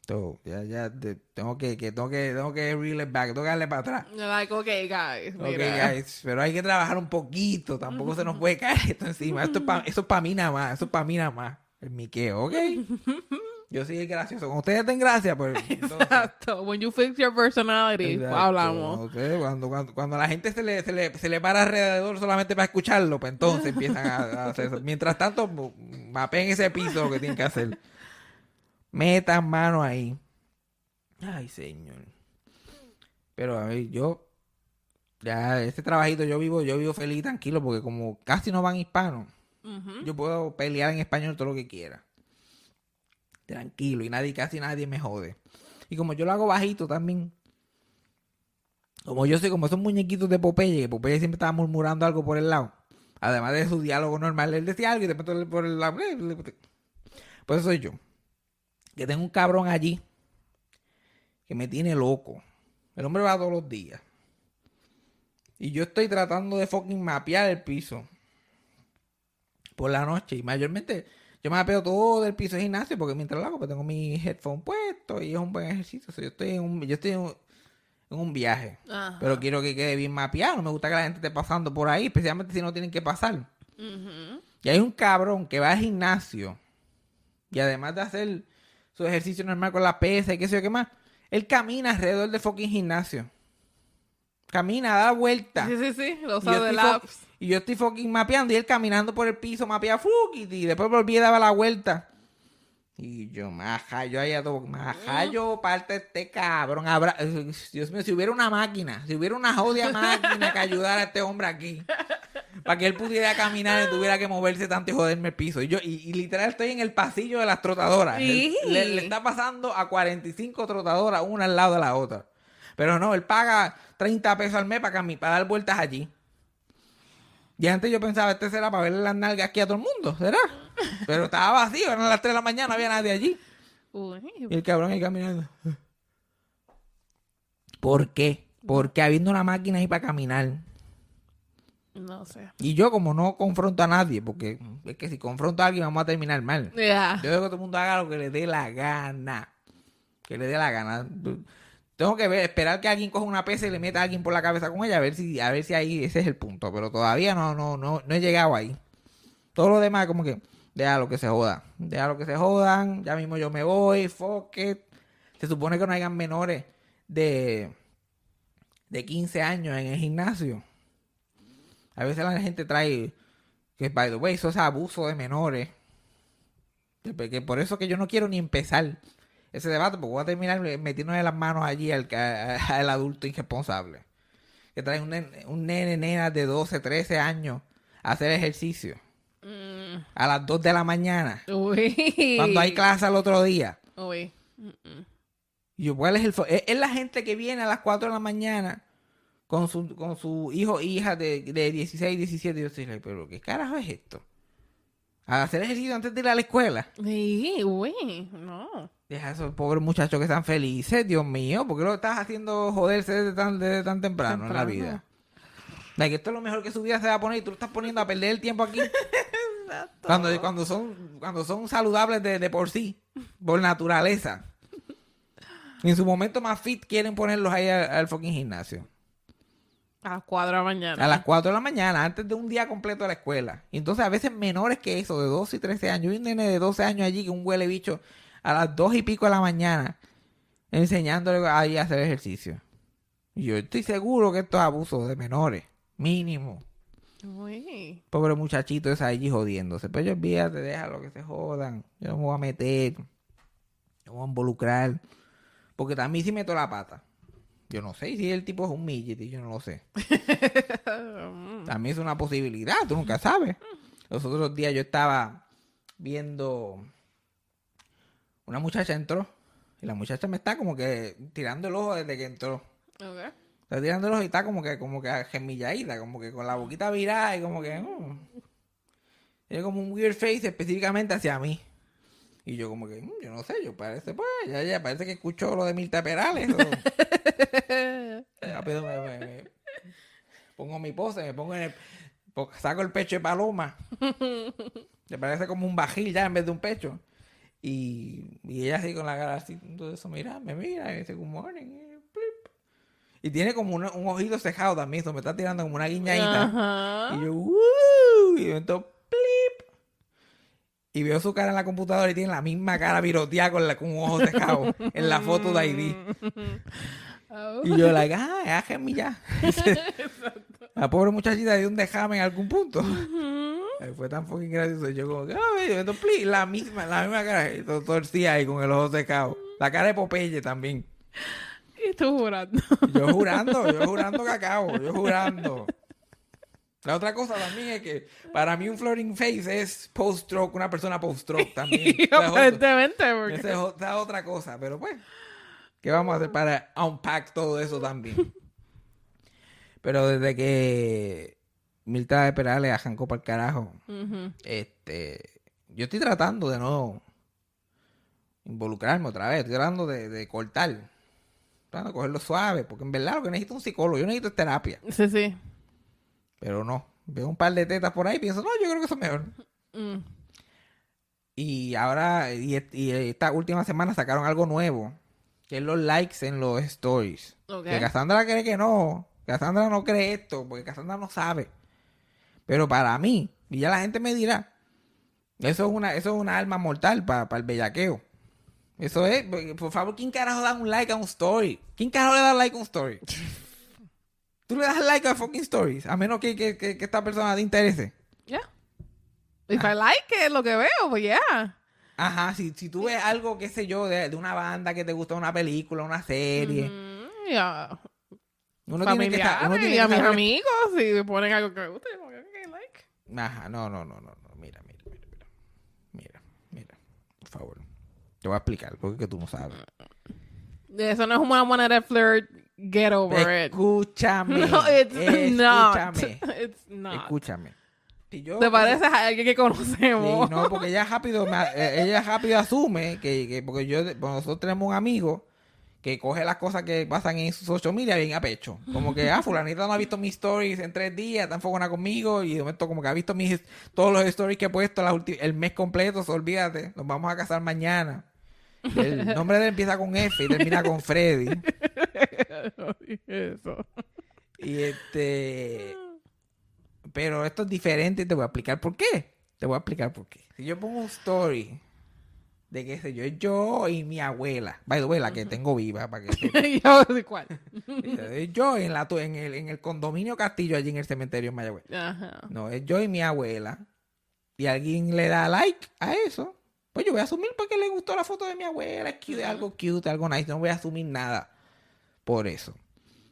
Entonces, ya, ya, tengo que, que, tengo que, tengo que reel it back, tengo que darle para atrás. Like, okay, guys. Ok, Mira. guys, pero hay que trabajar un poquito, tampoco se nos puede caer esto encima. Esto es pa- *laughs* eso es para mí nada más, eso es para mí nada más. El miqueo, ¿ok? *laughs* Yo soy gracioso. Cuando ustedes den gracia, pues. *laughs* entonces- Exacto. When you fix your personality, Exacto. hablamos. Cuando, cuando, cuando la gente se le, se, le, se le para alrededor solamente para escucharlo, pues entonces *laughs* empiezan a, a hacer eso. Mientras tanto, mapeen ese piso que tienen que hacer. Metan mano ahí. Ay, señor. Pero a ver, yo. Ya, este trabajito yo vivo, yo vivo feliz y tranquilo, porque como casi no van hispanos, yo puedo pelear en español todo lo que quiera. Tranquilo, y nadie, casi nadie me jode. Y como yo lo hago bajito también. Como yo soy como esos muñequitos de Popeye, que Popeye siempre estaba murmurando algo por el lado. Además de su diálogo normal, él decía algo y después por el lado. Pues eso soy yo. Que tengo un cabrón allí que me tiene loco. El hombre va todos los días. Y yo estoy tratando de fucking mapear el piso por la noche. Y mayormente yo me mapeo todo el piso de gimnasio porque mientras lo hago pues tengo mi headphone puesto y es un buen ejercicio. O sea, yo estoy en un, yo estoy en un, en un viaje. Ajá. Pero quiero que quede bien mapeado. No me gusta que la gente esté pasando por ahí, especialmente si no tienen que pasar. Y hay un cabrón que va al gimnasio y además de hacer su ejercicio normal con la pesa y qué sé yo qué más, él camina alrededor del fucking gimnasio. Camina, da vuelta. Sí, sí, sí. Los Y y yo estoy fucking mapeando y él caminando por el piso, mapea fuck, y, y después volví a dar la vuelta. Y yo, maja, yo ahí a todo, maja, yo parte este cabrón. Habrá, Dios mío, si hubiera una máquina, si hubiera una jodida máquina que ayudara a este hombre aquí, para que él pudiera caminar y tuviera que moverse tanto y joderme el piso. Y yo, y, y literal estoy en el pasillo de las trotadoras. Sí. Le, le está pasando a 45 trotadoras, una al lado de la otra. Pero no, él paga 30 pesos al mes para, para dar vueltas allí. Y antes yo pensaba, este será para verle las nalgas aquí a todo el mundo, ¿será? Pero estaba vacío, eran las 3 de la mañana, no había nadie allí. Uy, Y el cabrón ahí caminando. ¿Por qué? Porque habiendo una máquina ahí para caminar. no sé. Y yo como no confronto a nadie, porque es que si confronto a alguien vamos a terminar mal. Yo dejo que todo el mundo haga lo que le dé la gana. Que le dé la gana. Tengo que ver, esperar que alguien coja una pesa y le meta a alguien por la cabeza con ella, a ver si, a ver si ahí ese es el punto. Pero todavía no, no, no, no he llegado ahí. Todo lo demás como que, deja lo que se joda. Deja lo que se jodan. Ya mismo yo me voy, fuck it. Se supone que no hayan menores de, de 15 años en el gimnasio. A veces la gente trae que, by the way, eso es abuso de menores. Que por eso que yo no quiero ni empezar ese debate, porque voy a terminar metiéndole las manos allí al, adulto irresponsable. Que trae un nene, un nene, nena de 12, 13 años a hacer ejercicio. Mm. A las 2 de la mañana. Uy. Cuando hay clase al otro día. Uy. Y yo, ¿cuál es el es, es la gente que viene a las 4 de la mañana con su, con su hijo e hija de, de 16, 17. Y yo estoy pero ¿qué carajo es esto? A hacer ejercicio antes de ir a la escuela. Sí, uy. No. Deja a esos pobres muchachos que están felices, Dios mío. ¿Por qué lo estás haciendo joderse desde tan, desde tan temprano, en la vida? Like, esto es lo mejor que su vida se va a poner y tú lo estás poniendo a perder el tiempo aquí. *laughs* cuando, cuando, son, cuando son saludables de, de por sí, por naturaleza. En su momento más fit quieren ponerlos ahí al, al fucking gimnasio. A las 4 de la mañana. A las 4 de la mañana, antes de un día completo de la escuela. Y entonces a veces menores que eso, de 12 y 13 años. Y un nene de 12 años allí que un huele bicho a las 2 y pico de la mañana enseñándole ahí a hacer ejercicio. Y yo estoy seguro que esto es abuso de menores. Mínimo. Uy. Pobre muchachito ese allí jodiéndose. Pero yo olvídate, déjalo que se jodan. Yo no me voy a meter. No me voy a involucrar. Porque también si meto la pata. Yo no sé si el tipo es un midget y yo no lo sé. *laughs* También es una posibilidad, tú nunca sabes. Los otros días yo estaba viendo. Una muchacha entró. Y la muchacha me está como que tirando el ojo desde que entró. Está tirando el ojo y está como que, como que gemilladita, como que con la boquita virada y como que. mm. Tiene como un weird face específicamente hacia mí. Y yo como que, mm, yo no sé, yo parece, pues, ya, ya, parece que escucho lo de Mirta Perales. Rápido *laughs* me, me- me- pongo mi pose, me pongo en el, saco el pecho de paloma. *laughs* Le parece como un bajil ya en vez de un pecho. Y, y ella así con la cara así, todo eso, mira, me mira y dice, good morning. y tiene como una- un ojito cejado también, eso me está tirando como una guiñadita. Ajá. Y yo, "Woo", Y entonces, plip. y veo su cara en la computadora y tiene la misma cara viroteada con, la, con un ojo secado *laughs* en la foto de ID. Oh. Y yo, like, ah, déjame ya. *laughs* la pobre muchachita dio un déjame en algún punto. Ay, Fue tan fucking gracioso. Yo como, que, ah, yo, please", la misma, la misma cara. Y torcida ahí con el ojo secado. La cara de Popeye también. Y tú jurando. Yo jurando, yo jurando cacao, yo jurando. La otra cosa también es que para mí un floating face es post-stroke, una persona post-stroke *laughs* también. Aparentemente, porque... esa es otra, otra cosa, pero pues, ¿qué vamos a hacer para unpack todo eso también? Pero desde que Mirta de Perales arrancó para el carajo, este, yo estoy tratando de no involucrarme otra vez, estoy tratando de, de cortar, tratando de cogerlo suave, porque en verdad lo que necesito es un psicólogo, yo necesito es terapia, Sí, sí. pero no, veo un par de tetas por ahí y pienso, no, yo creo que eso es mejor. Mm. Y ahora, y, est- y esta última semana sacaron algo nuevo, que es los likes en los stories. Que Cassandra cree que no, Cassandra no cree esto, porque Cassandra no sabe. Pero para mí, y ya la gente me dirá, eso es una, eso es una arma mortal para el bellaqueo. Eso es, por favor, ¿quién carajo da un like a un story? ¿Quién carajo le da like a un story? *laughs* Tú le das like a fucking stories, a menos que, que, que- que esta persona te interese. Yeah. If I like it, lo que veo, pues yeah. Ajá, si, si tú ves algo, qué sé yo, de, de una banda que te gusta, una película, una serie, Mm, yeah. uno tiene que estar, uno tiene y a mis amigos, si me ponen algo que me gusta, yo como que, ok, like. Ajá, no, no, no, no, no, mira, mira, mira, mira, mira, mira, por favor, te voy a explicar, porque que tú no sabes. Eso no es una manera de flirt. Get over it. Escúchame, *laughs* No, it's not. escúchame, It's not. escúchame. Si yo- ¿Te pareces a alguien que Sí, conocemos? no, porque ella rápido, me- eh, ella rápido asume que, que porque yo, nosotros tenemos un amigo que coge las cosas que pasan en sus social media bien a pecho. Como que, *laughs* ah, fulanita no ha visto mis stories en tres días, está enfocada conmigo y de momento como que ha visto mis, todos los stories que he puesto las el mes completo, so, olvídate, nos vamos a casar mañana. El *laughs* nombre de él empieza con F y termina con Freddy. *laughs* No dije eso. Y este. Pero esto es diferente y te voy a explicar por qué. Te voy a explicar por qué. Si yo pongo un story de qué sé yo, es yo y mi abuela. By the way, la que tengo viva, para que. *laughs* Yo cuál. Es yo en, la, en, el, en el condominio Castillo, allí en el cementerio en Mayagüez. Ajá. No, es yo y mi abuela. Y alguien le da like a eso. Pues yo voy a asumir porque le gustó la foto de mi abuela. Es cute, algo cute, algo nice. No voy a asumir nada por eso.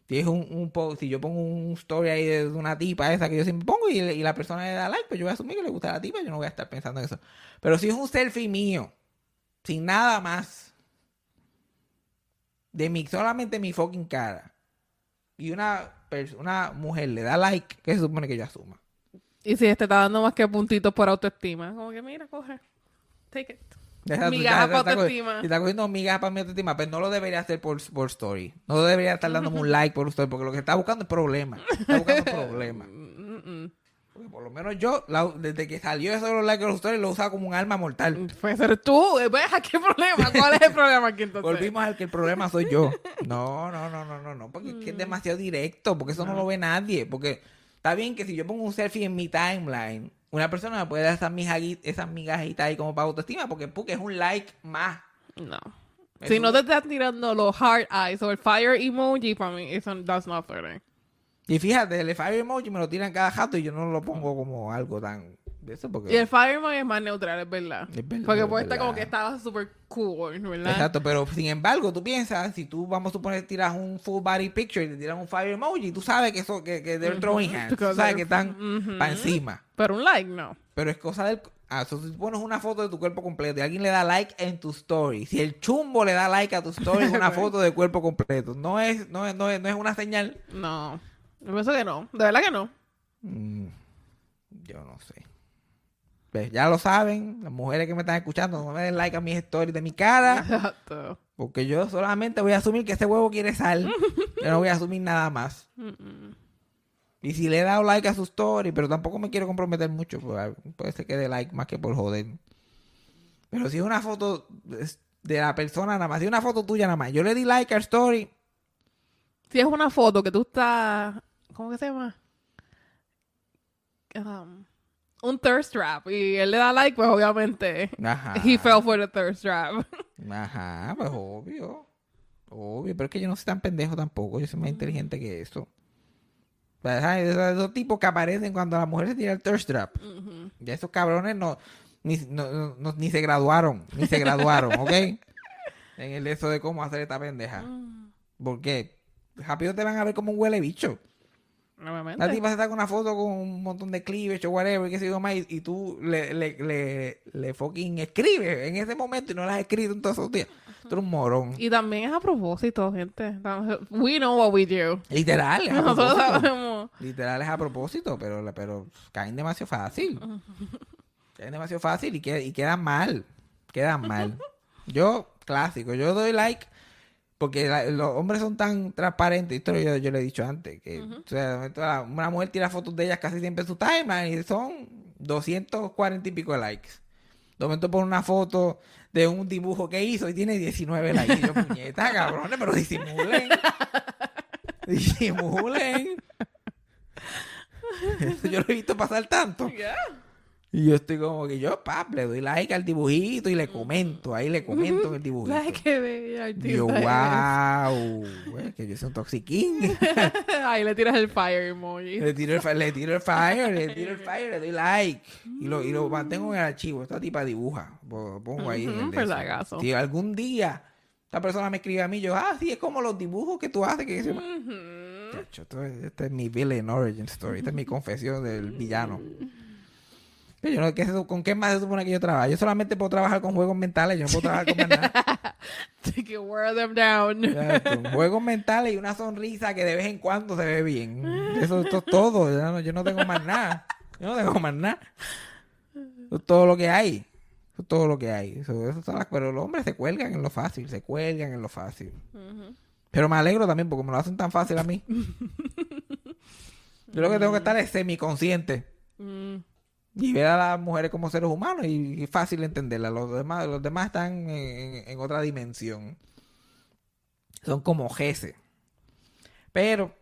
Si es un, un post, si yo pongo un story ahí de una tipa esa que yo siempre pongo y, y la persona le da like, pues yo voy a asumir que le gusta la tipa. Yo no voy a estar pensando en eso. Pero si es un selfie mío, sin nada más, de mi, solamente mi fucking cara, y una, una mujer le da like, ¿qué se supone que yo asuma? Y si este está dando más que puntitos por autoestima, como que mira, coge. Take it. Exacto, Migajas ya- ya pa' está co- autoestima. Si está cogiendo migajas para mi autoestima, pero no lo debería hacer por, por story. No debería estar dándome un *laughs* like por story, porque lo que está buscando es problema. Está buscando *laughs* problemas. Porque por lo menos yo, la- desde que salió eso de los likes de los lo usaba como un arma mortal. Puede ser tú. eh, ¿Ves? ¿Qué problema? ¿Cuál es el problema aquí entonces? Volvimos al que el problema soy yo. *laughs* No, no, no, no, no, no, porque es que es Mm. demasiado directo, porque eso no lo ve nadie. Porque está bien que si yo pongo un selfie en mi timeline, una persona me puede dar esas, esas migajitas ahí como para autoestima, porque, porque es un like más. No. Es Si un- no te están tirando los heart eyes o el fire emoji, para mí, eso that's not flirting. Y fíjate, el fire emoji me lo tiran cada jato y yo no lo pongo como algo tan de eso porque Y el fire emoji es más neutral, es verdad. Es verdad, Porque es puede estar como que estaba super cool, ¿verdad? Exacto, pero sin embargo, tú piensas, si tú vamos a suponer tiras un full body picture y te tiran un fire emoji, tú sabes que eso que, que they're throwing hands, Because sabes they're- que están Ujú. para encima. Pero un like, no. Pero es cosa del ah, so, si tú pones una foto de tu cuerpo completo y alguien le da like en tu story, si el chumbo le da like a tu story es una *laughs* foto de cuerpo completo, no es no es, no es, no es una señal. No. Yo pienso que no. De verdad que no. Mm, yo no sé. Pues ya lo saben, las mujeres que me están escuchando, no me den like a mis stories de mi cara, *laughs* Exacto. porque yo solamente voy a asumir que ese huevo quiere sal. *laughs* yo no voy a asumir nada más. Y si le he dado like a su story, pero tampoco me quiero comprometer mucho, pues, puede ser que dé like más que por joder. Pero si es una foto de la persona nada más, si es una foto tuya nada más, yo le di like a story, Si es una foto que tú estás. ¿Cómo que se llama? Um, un thirst trap y él le da like, pues obviamente Ajá. he fell for the thirst trap. Ajá, pues obvio. Obvio, pero es que yo no soy tan pendejo tampoco. Yo soy más inteligente que eso. Pues, ajá, esos, tipos que aparecen cuando la mujer se tira el thirst trap. Ya esos cabrones no ni, no- no- no- ni se graduaron. Ni se graduaron, ¿ok? En el eso de cómo hacer esta pendeja. Porque rápido te van a ver como un huele bicho. Obviamente. La tipa se saca una foto con un montón de cleavage o whatever, que se yo más, y, y tú le, le, le, le fucking escribes en ese momento y no las has escrito en todos esos días. Tú eres un morón. Y también es a propósito, gente. We know what we do. Literal, es a Nosotros propósito. sabemos. Literal es a propósito, pero, pero caen demasiado fácil. Caen demasiado fácil y, qued- y quedan mal. Quedan mal. Yo, clásico, yo doy like porque la- los hombres son tan transparentes. Esto yo, yo le he dicho antes. Que, o sea, de momento la- una mujer tira fotos de ellas casi siempre en su timeline y son 240 y pico de likes. De momento pone una foto de un dibujo que hizo y tiene 19 likes. Y yo, puñeta, *laughs* cabrones, pero disimulen. Disimulen. *laughs* *laughs* Eso yo lo he visto pasar tanto. Yeah. Y yo estoy como que yo, pap, le doy like al dibujito y le comento. Ahí le comento en el dibujito. Y yo, wow. güey, que yo soy un toxiquín. *laughs* Ahí le tiras el fire emoji. le, tiro el, le tiro el fire, le tiro el fire, le doy like. Y lo, y lo mantengo en el archivo. Esta tipa dibuja. Pongo ahí. por eso. si algún día esta persona me escribe a mí, yo, ah, sí, es como los dibujos que tú haces. Que se-. Chacho, es- esta es mi villain origin story. Esta es mi confesión del villano. Pero yo no, ¿qué se- ¿Con qué más se supone que yo trabajo? Yo solamente puedo trabajar con juegos mentales. Yo no puedo trabajar con más nada. *laughs* Take it, wear them down. Exacto. Juegos mentales y una sonrisa que de vez en cuando se ve bien. Eso, esto es todo. Yo no, yo no tengo más nada. Yo no tengo más nada. Eso es todo lo que hay. Eso es todo lo que hay. Eso, eso las- pero los hombres se cuelgan en lo fácil. Se cuelgan en lo fácil. Pero me alegro también porque me lo hacen tan fácil a mí. *laughs* Yo lo que tengo que estar es semiconsciente. Mm, Y ver a las mujeres como seres humanos y, fácil entenderlas. Los demás, los demás están en, en- otra dimensión. Son como jeces. Pero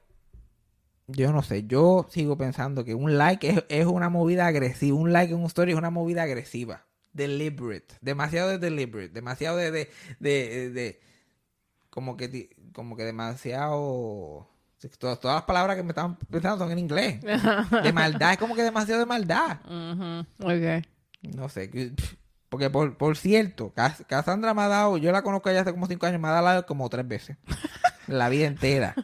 yo no sé, yo sigo pensando que un like es, es una movida agresiva. Un like en un story es una movida agresiva. Deliberate. Demasiado de deliberate. Demasiado de, de, de, de- como que como que demasiado todas, todas las palabras que me estaban pensando son en inglés. *laughs* De maldad, es como que demasiado de maldad. ujú. Okay. No sé. que- Porque por, por cierto, Cas- Cassandra me ha dado, yo la conozco ya hace como cinco años, me ha dado como tres veces. *laughs* La vida entera.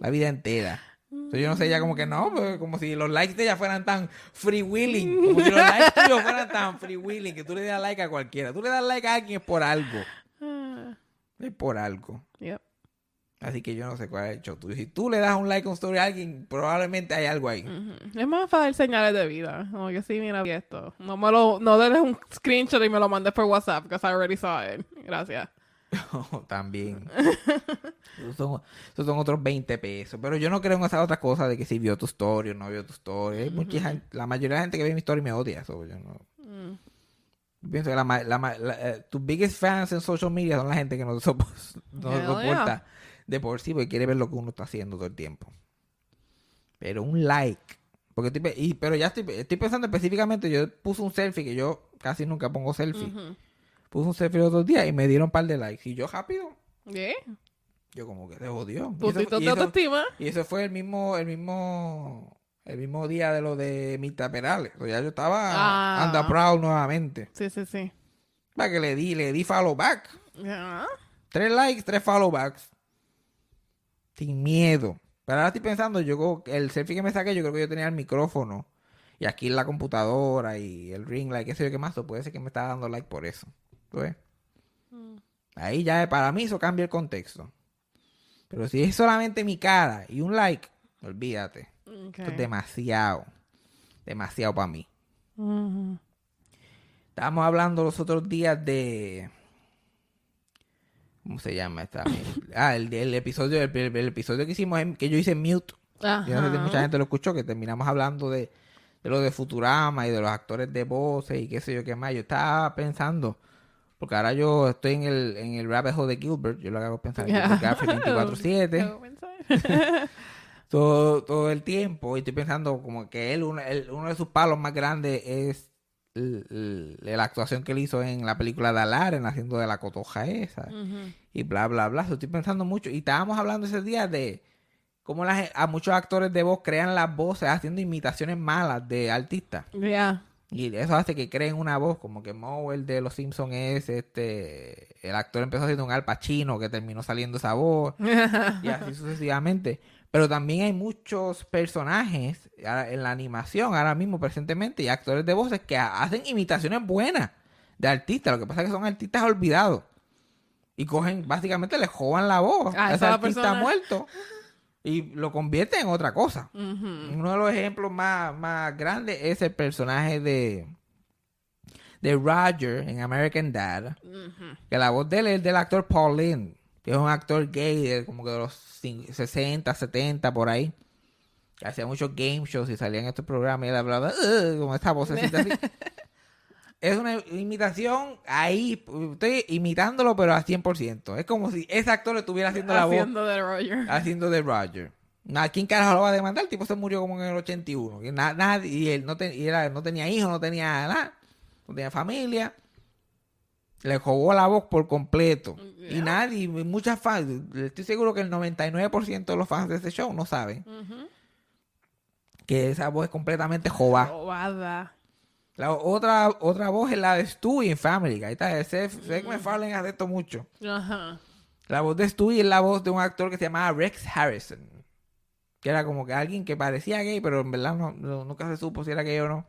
La vida entera. Entonces, yo no sé ya como que no, pues, como si los likes de ella fueran tan free willing. Como si los likes tuyos fueran tan free willing que tú le das like a cualquiera. Tú le das like a alguien es por algo. Ah, Es por algo. yep. Así que yo no sé cuál es el hecho tú. Si tú le das un like a un story a alguien, probablemente hay algo ahí. Es más fácil señales de vida. Como que sí, mira vi esto. No me lo, no des un screenshot y me lo mandes por WhatsApp, because I already saw it. Gracias. *laughs* También. *laughs* Esos son, esos son otros 20 pesos. Pero yo no creo en esas otras cosas de que si vio tu story o no vio tu story. Mucha gente- la mayoría de la gente que ve mi story me odia. Eso yo no. Mm. Pienso que la, la eh, tus biggest fans en social media son la gente que no sopo- *laughs* no soporta de por sí porque quiere ver lo que uno está haciendo todo el tiempo. Pero un like. Porque estoy y, pero ya estoy, estoy pensando específicamente, yo puse un selfie que yo casi nunca pongo selfie. Puse un selfie los otros días y me dieron un par de likes. Y yo rápido, ¿Qué? yo como que se jodió. Y eso, y eso- y eso fue el mismo, el mismo, el mismo día de lo de Mita Perales. O sea, ya yo estaba Ah. anda proud nuevamente. Sí, sí, sí. Para que le di, le di follow back. Tres likes, tres follow backs. Sin miedo. Pero ahora estoy pensando, yo el selfie que me saqué, yo creo que yo tenía el micrófono. Y aquí la computadora y el ring light, qué sé yo qué más. O puede ser que me estaba dando like por eso. ¿Tú ves? Ahí ya para mí eso cambia el contexto. Pero si es solamente mi cara y un like, olvídate. Okay. Esto es demasiado. Demasiado para mí. Estábamos hablando los otros días de. ¿Cómo se llama esta? *laughs* ah, el, el episodio, el, el episodio que hicimos en- que yo hice en mute. Yo no sé si Ajá. mucha gente lo escuchó, que terminamos hablando de, de lo de Futurama y de los actores de voces y qué sé yo qué más. Yo estaba pensando, porque ahora yo estoy en el, en el rabbit hole de Gilbert, yo lo hago pensar en Yeah. Gilbert Gottfried 24-7. Go inside. todo, todo el tiempo. Y estoy pensando como que él, uno, él- uno de sus palos más grandes es el- el- la actuación que él hizo en la película de Alaren, haciendo de la cotoja esa. Y bla, bla, bla. Estoy pensando mucho. Y estábamos hablando ese día de cómo a muchos actores de voz crean las voces haciendo imitaciones malas de artistas. Yeah. Y eso hace que creen una voz, como que Moe, el de Los Simpsons, es este. El actor empezó haciendo un Al Pacino que terminó saliendo esa voz, *laughs* y así sucesivamente. Pero también hay muchos personajes en la animación, ahora mismo, presentemente, y actores de voces que ha- hacen imitaciones buenas de artistas. Lo que pasa es que son artistas olvidados. Y cogen, básicamente le joban la voz A a ese artista persona. muerto y lo convierten en otra cosa. Uno de los ejemplos más, más grandes es el personaje de, de Roger en American Dad. Que la voz de él es del actor Paul Lynn, que es un actor gay de como que de los cin- 60, 70, por ahí. Que hacía muchos game shows y salía en estos programas y él hablaba "Ugh", con esta vocecita así. *laughs* Es una imitación ahí, estoy imitándolo, pero a 100%. Es como si ese actor estuviera haciendo la voz Haciendo de Roger. haciendo de Roger. ¿A quién carajo lo va a demandar? El tipo se murió como en el 81. Y, na- nadie- y él no, te- y era- no tenía hijos, no tenía nada, no tenía familia. Le jugó la voz por completo. Y Yeah. nadie, muchas fans, estoy seguro que el 99% de los fans de ese show no saben que esa voz es completamente jova. Robada. La otra, otra voz es la de Stewie en Family Guy. Ahí está, Seth, Seth MacFarlane hace esto mucho. Ajá. La voz de Stewie es la voz de un actor que se llamaba Rex Harrison. Que era como que alguien que parecía gay, pero en verdad no, no- nunca se supo si era gay o no.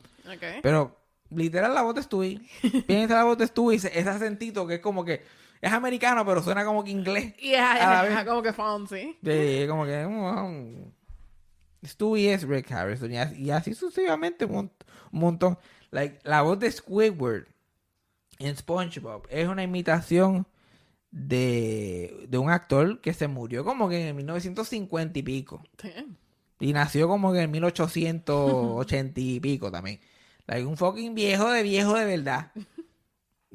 Pero literal la voz de Stewie. *laughs* Piensa la voz de Stewie, ese, ese acentito que es como que es americano, pero suena como que inglés. *laughs* Yeah, a la yeah, vez. como que fancy. Sí, como que... um, Stewie es Rex Harrison. Y así, y así sucesivamente un, un montón. Like, la voz de Squidward en SpongeBob es una imitación de, de un actor que se murió como que en 1950 y pico. Damn. Y nació como que en 1880 y pico también. Like, un fucking viejo de viejo de verdad.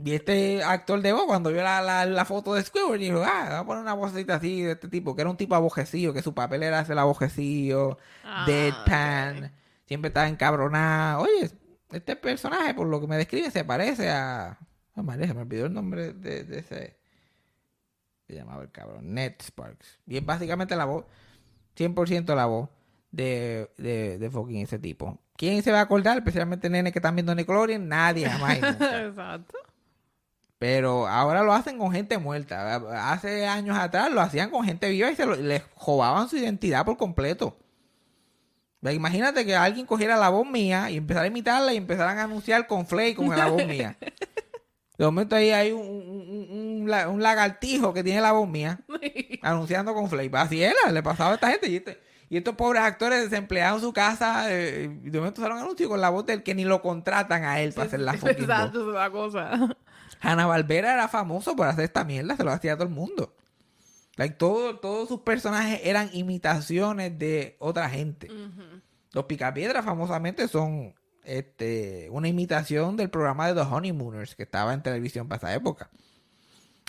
Y este actor de voz, cuando vio la, la, la foto de Squidward, dijo, ah, vamos a poner una vocecita así de este tipo, que era un tipo abojecido, que su papel era hacer abojecido, Ah, deadpan, siempre estaba encabronado. Oye, este personaje, por lo que me describe, se parece a... Oh, madre, se me olvidó el nombre de, de ese... Se llamaba el cabrón, Ned Sparks. Y es básicamente la voz, 100% la voz de, de, de fucking ese tipo. ¿Quién se va a acordar? Especialmente nenes que están viendo Nickelodeon. Nadie jamás. *laughs* Exacto. Pero ahora lo hacen con gente muerta. Hace años atrás lo hacían con gente viva y se lo- les jobaban su identidad por completo. Imagínate que alguien cogiera la voz mía y empezara a imitarla y empezaran a anunciar con Flay con la voz mía. *laughs* De momento ahí hay un, un- un- un la- un lagartijo que tiene la voz mía anunciando con Flay. Así era, le pasaba a esta gente. Y, este- y estos pobres actores desempleados en su casa, eh, de momento salen anuncios con la voz del que ni lo contratan a él para hacer la *laughs* voz. Exacto, es la cosa. Hanna Barbera era famoso por hacer esta mierda, se lo hacía a todo el mundo. Like, todo- todos sus personajes eran imitaciones de otra gente. Los Picapiedras famosamente son este, una imitación del programa de The Honeymooners que estaba en televisión para esa época.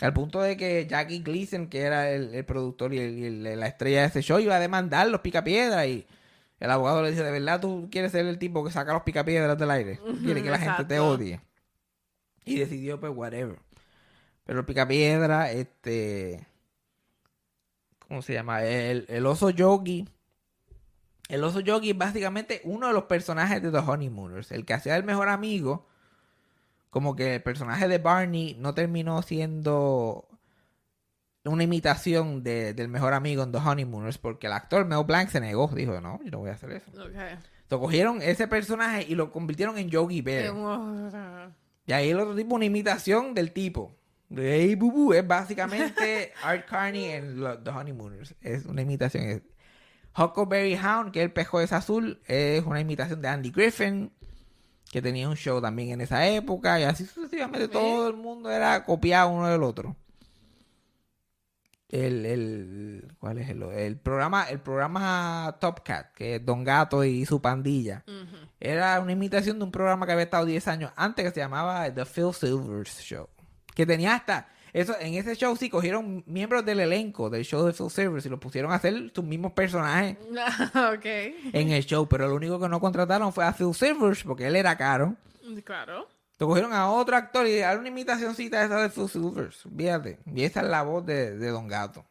Al punto de que Jackie Gleason, que era el, el productor y, el- la estrella de ese show, iba a demandar los Picapiedras y el abogado le dice, ¿de verdad tú quieres ser el tipo que saca los Picapiedras del aire? ¿Quieres que la gente te odie? Y decidió, pues, whatever. Pero Picapiedra, este... ¿Cómo se llama? El, el oso Yogi. El oso Yogi es básicamente uno de los personajes de The Honeymooners. El que hacía el mejor amigo. Como que el personaje de Barney no terminó siendo una imitación de- del mejor amigo en The Honeymooners. Porque el actor Mel Blanc se negó. Dijo, no, yo no voy a hacer eso. Ok. Entonces cogieron ese personaje y lo convirtieron en Yogi Bear. Y ahí el otro tipo, una imitación del tipo. Hey Boo, es básicamente *laughs* Art Carney en lo- The Honeymooners. Es una imitación. Es- Huckleberry Hound, que es el pejuez azul, es una imitación de Andy Griffin, que tenía un show también en esa época. Y así sucesivamente todo el mundo era copiado uno del otro. El, el, ¿cuál es el, el programa? El programa Top Cat, que es Don Gato y su pandilla. Era una imitación de un programa que había estado 10 años antes que se llamaba The Phil Silvers Show. Que tenía hasta. Eso, en ese show sí cogieron miembros del elenco del show de Phil Silvers y lo pusieron a hacer sus mismos personajes *laughs* ok. en el show, pero lo único que no contrataron fue a Phil Silvers porque él era caro. Claro. Lo cogieron a otro actor y a una imitacióncita esa de Phil Silvers. Fíjate. Y esa es la voz de, de Don Gato.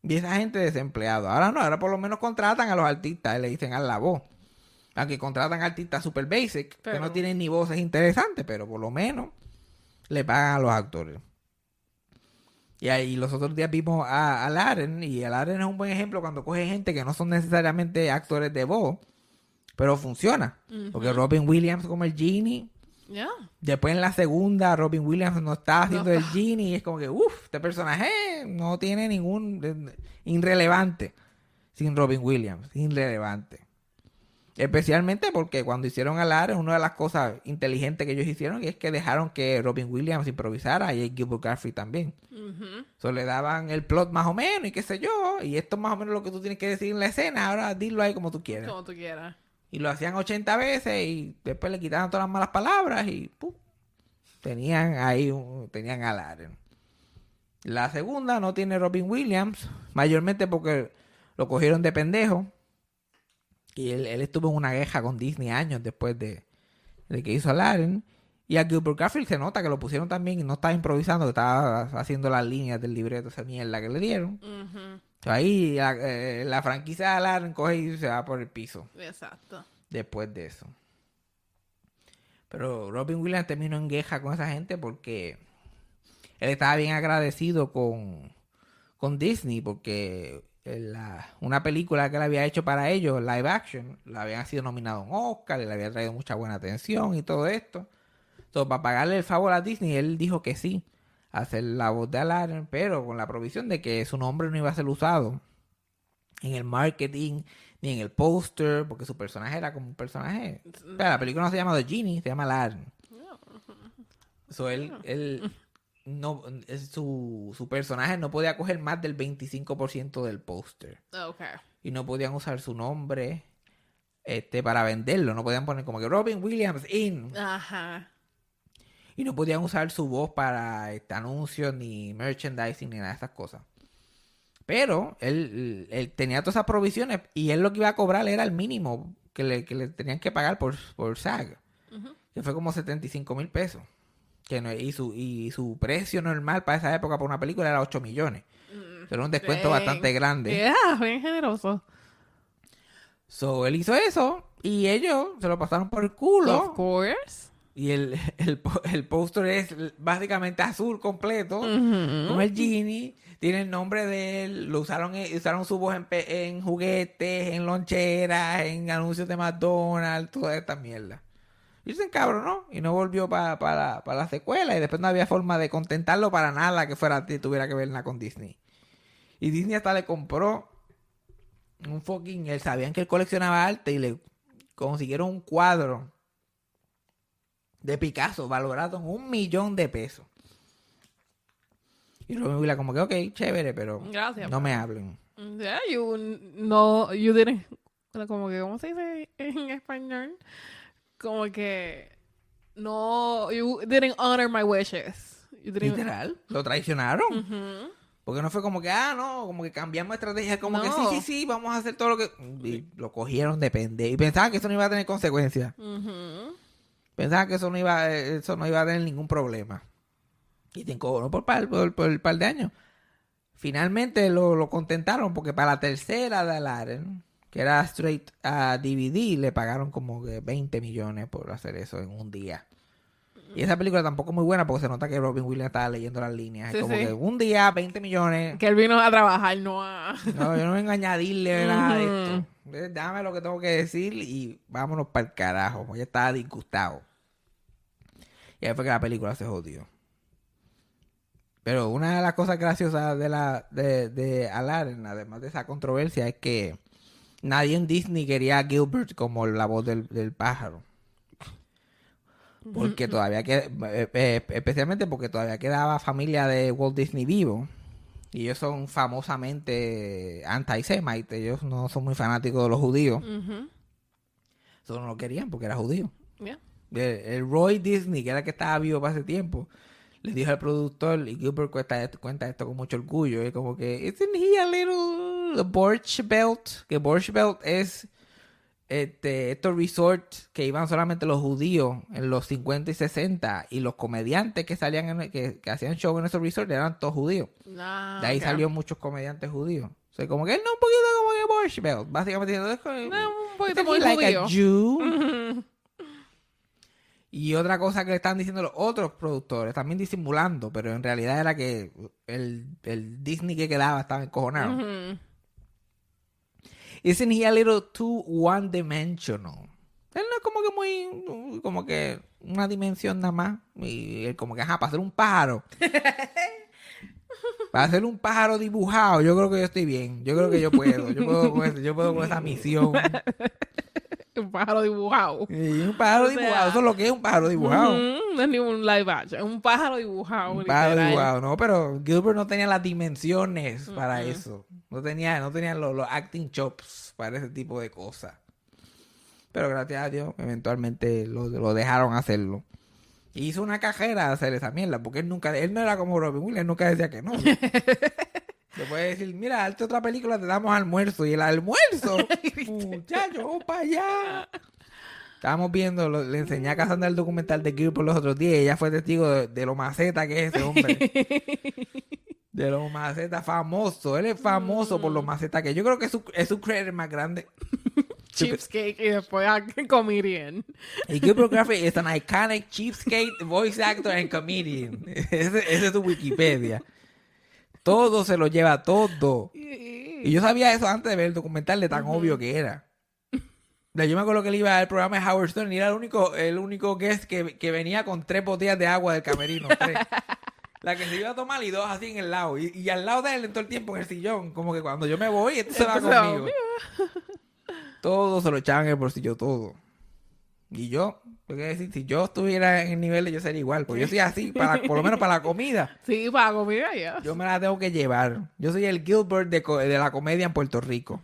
Y esa gente desempleado. Ahora no, ahora por lo menos contratan a los artistas y le dicen a la voz. Aunque contratan artistas super basic, que no tienen ni voces interesantes, pero por lo menos le pagan a los actores. Y ahí los otros días vimos a, a Laren, y Laren es un buen ejemplo cuando coge gente que no son necesariamente actores de voz, pero funciona. Porque Robin Williams como el Genie. Después en la segunda, Robin Williams no está haciendo No el Genie y es como que, uff, este personaje no tiene ningún irrelevante sin Robin Williams, irrelevante. Especialmente porque cuando hicieron a Lara, una de las cosas inteligentes que ellos hicieron es que dejaron que Robin Williams improvisara y Gilbert Garfield también. So, le daban el plot más o menos y qué sé yo, y esto es más o menos lo que tú tienes que decir en la escena, ahora dilo ahí como tú quieras. Como tú quieras. Y lo hacían 80 veces y después le quitaban todas las malas palabras y ¡pum! tenían ahí un, tenían a. La segunda no tiene Robin Williams, mayormente porque lo cogieron de pendejo. Y él, él estuvo en una queja con Disney años después de, de que hizo a Laren. Y a Gilbert Garfield se nota que lo pusieron también y no estaba improvisando, que estaba haciendo las líneas del libreto, esa mierda que le dieron. Entonces, ahí la, eh, la franquicia de Laren coge y se va por el piso Exacto. después de eso. Pero Robin Williams terminó en queja con esa gente porque él estaba bien agradecido con, con Disney porque la- una película que él había hecho para ellos, live action, la habían sido nominado un Oscar, y le había traído mucha buena atención y todo esto. Entonces, para pagarle el favor a Disney, él dijo que sí, hacer la voz de Aladdin, pero con la provisión de que su nombre no iba a ser usado en el marketing ni en el póster, porque su personaje era como un personaje. O sea, la película no se llama The Genie, se llama Aladdin. So, él, él *laughs* no, su, su personaje no podía coger más del 25% del póster. Y no podían usar su nombre este, para venderlo. No podían poner como que Robin Williams in. Ajá. Y no podían usar su voz para este, anuncios, ni merchandising, ni nada de esas cosas. Pero él, él tenía todas esas provisiones y él lo que iba a cobrar era el mínimo que le, que le tenían que pagar por, por SAG. Que fue como 75 mil pesos. Que no, y, su, y su precio normal para esa época por una película era 8 millones. Era un descuento bastante grande. Yeah, *laughs* bien generoso. So, él hizo eso y ellos se lo pasaron por el culo. Of course. Y el, *laughs* el, el póster es básicamente azul completo, Ujú. con el genie. Tiene el nombre de él. Lo usaron, usaron su voz en, en juguetes, en loncheras, en anuncios de McDonald's, toda esta mierda. Y se encabronó y no volvió para la, pa la secuela. Y después no había forma de contentarlo para nada que fuera tuviera que ver nada con Disney. Y Disney hasta le compró un fucking. Él sabían que él coleccionaba arte y le consiguieron un cuadro de Picasso valorado en un millón de pesos. Y Robin Williams como que, ok, chévere, pero Gracias, no me hablen. Yeah, you no, you didn't, como que, ¿cómo se dice en español? Como que, no, you didn't honor my wishes. You didn't, Literal, lo traicionaron. Porque no fue como que, ah, no, como que cambiamos estrategia, como que sí, sí, sí, vamos a hacer todo lo que... Y lo cogieron de pendejo. Y pensaban que eso no iba a tener consecuencias. Pensaban que eso no iba, eso no iba a tener ningún problema. Y te encojonó por par, por, por el par de años. Finalmente lo, lo contentaron porque para la tercera de Aladdin, que era straight a DVD, le pagaron como que 20 millones por hacer eso en un día. Y esa película tampoco es muy buena porque se nota que Robin Williams estaba leyendo las líneas. Sí, es como sí. que un día, 20 millones. Que él vino a trabajar, no a... No, yo no vengo a añadirle *laughs* nada de esto. Eh, Dame lo que tengo que decir y vámonos para el carajo. Ya estaba disgustado. Y ahí fue que la película se jodió. Pero una de las cosas graciosas de la de, de Aladdin, además de esa controversia, es que nadie en Disney quería a Gilbert como la voz del, del pájaro. Porque todavía queda, eh, eh, especialmente porque todavía quedaba familia de Walt Disney vivo. Y ellos son famosamente anti-semite. Ellos no son muy fanáticos de los judíos. Eso no lo querían porque era judío. Yeah. El, el Roy Disney, que era el que estaba vivo para ese tiempo, le dijo al productor, y Gilbert cuenta esto, cuenta esto con mucho orgullo, es como que, ¿isn't he a little Borscht Belt? Que Borscht Belt es este, estos resorts que iban solamente los judíos en los 50 y 60 y los comediantes que salían en- que, que hacían show en esos resorts eran todos judíos. Ah, De ahí ok. salió muchos comediantes judíos. O sea, como que él no un poquito como que Borscht Belt, básicamente diciendo, es como- No, un poquito muy like a judío. *laughs* Y otra cosa que le están diciendo los otros productores, también disimulando, pero en realidad era que el, el Disney que quedaba estaba encojonado. Isn't he a little too one dimensional? Él no es como que muy, como que una dimensión nada más. Y él como que, ajá, para hacer un pájaro. *laughs* para hacer un pájaro dibujado, yo creo que yo estoy bien. Yo creo que yo puedo. Yo puedo con, ese- yo puedo con esa misión. *laughs* Un pájaro dibujado. Un pájaro O sea, dibujado, eso es lo que es un pájaro dibujado. No es ni un live action, es un pájaro dibujado. Un pájaro dibujado, no, pero Gilbert no tenía las dimensiones para eso. No tenía, no tenía los, los acting chops para ese tipo de cosas. Pero gracias a Dios, eventualmente lo, lo dejaron hacerlo. Y hizo una cajera de hacer esa mierda, porque él nunca, él no era como Robin Williams, él nunca decía que no. *laughs* Le puede decir, mira, hazte otra película, te damos almuerzo. Y el almuerzo, *laughs* muchacho, vamos para allá. Estábamos viendo, lo- le enseñé a Cassandra el documental de Gilbert los otros días y ella fue testigo de, de lo maceta que es ese hombre. *laughs* De lo maceta famoso. Él es famoso por lo maceta que es. Yo creo que es su, es su credit más grande. *laughs* Cheapskate y después comedian. *laughs* Y Gilbert es an iconic cheapskate voice actor and comedian. *laughs* Ese, ese es su Wikipedia. Todo se lo lleva, todo. Y yo sabía eso antes de ver el documental de tan obvio que era. Yo me acuerdo que él iba al programa de Howard Stern y era el único, el único guest que, que venía con tres botellas de agua del camerino. tres. La que se iba a tomar y dos así en el lado. Y, y al lado de él en todo el tiempo en el sillón. Como que cuando yo me voy, esto se va conmigo. *laughs* Todo se lo echaban en el bolsillo, todo. Y yo, decir, si yo estuviera en el nivel yo sería igual. Porque yo soy así, para, por lo menos para la comida. *laughs* Sí, para comida ya. Yo me la tengo que llevar. Yo soy el Gilbert de, de la comedia en Puerto Rico.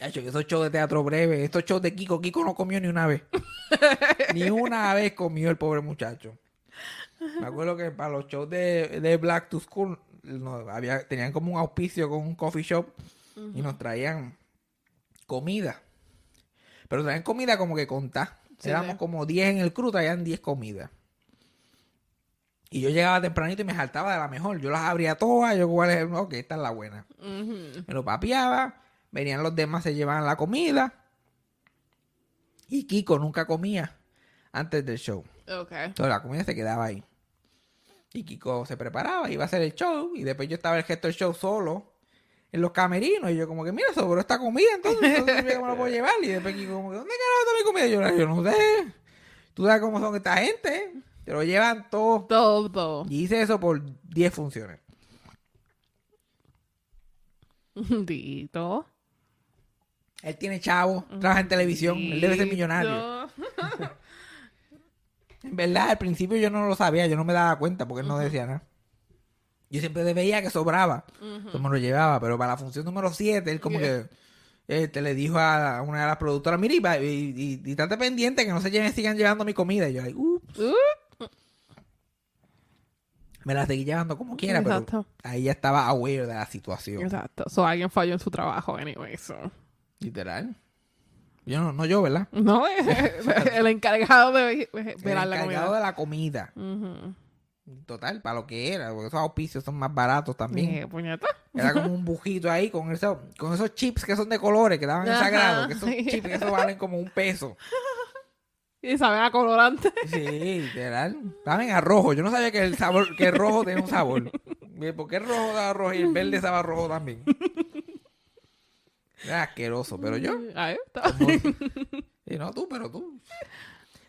Hacho, esos shows de teatro breve, estos shows de Kiko, Kiko no comió ni una vez. *laughs* ni una vez comió el pobre muchacho. Me acuerdo que para los shows de, de Black to School no, había, tenían como un auspicio con un coffee shop y nos traían comida. Pero traían comida como que contá. Sí, Éramos como 10 en el crew, traían 10 comidas. Y yo llegaba tempranito y me saltaba de la mejor. Yo las abría todas. Yo, ¿cuál es? Ok, esta es la buena. Me lo papeaba. Venían los demás, se llevaban la comida. Y Kiko nunca comía antes del show. Ok. Entonces la comida se quedaba ahí. Y Kiko se preparaba, iba a hacer el show. Y después yo estaba el gesto del show solo en los camerinos. Y yo, como que, mira, sobró esta comida. Entonces, entonces yo me lo puedo llevar. Y después Kiko, como que, ¿dónde carajo está mi comida? Yo, yo no sé. Tú sabes cómo son esta gente. Te lo llevan todo. Todo, todo. Y hice eso por 10 funciones. *laughs* Dito. Él tiene chavo, trabaja en televisión, él debe ser millonario. *laughs* En verdad, al principio yo no lo sabía, yo no me daba cuenta porque él no decía nada. Yo siempre veía que sobraba, entonces me lo llevaba, pero para la función número 7, él como que este, le dijo a una de las productoras, mira, y, y, y, y estate pendiente que no se lleven, sigan llevando mi comida. Y yo. Uh, me la seguí llevando como quiera, pero ahí ya estaba aware de la situación. Exacto. So, alguien falló en su trabajo, anyway. So. Literal. Yo no, no yo, ¿verdad? No, *laughs* el encargado de El velar la encargado comida. de la comida. Total, para lo que era, porque esos auspicios son más baratos también. Eh, puñeta. Era como un bujito ahí con, eso, con esos chips que son de colores, que daban en sagrado, que esos chips que eso valen como un peso. Y saben a colorante. Sí, literal. Estaban a rojo. Yo no sabía que el sabor, que el rojo tenía un sabor. ¿Por qué el rojo daba rojo y el verde estaba rojo también? Era asqueroso, pero yo. Ahí está. *laughs* Y no tú, pero tú.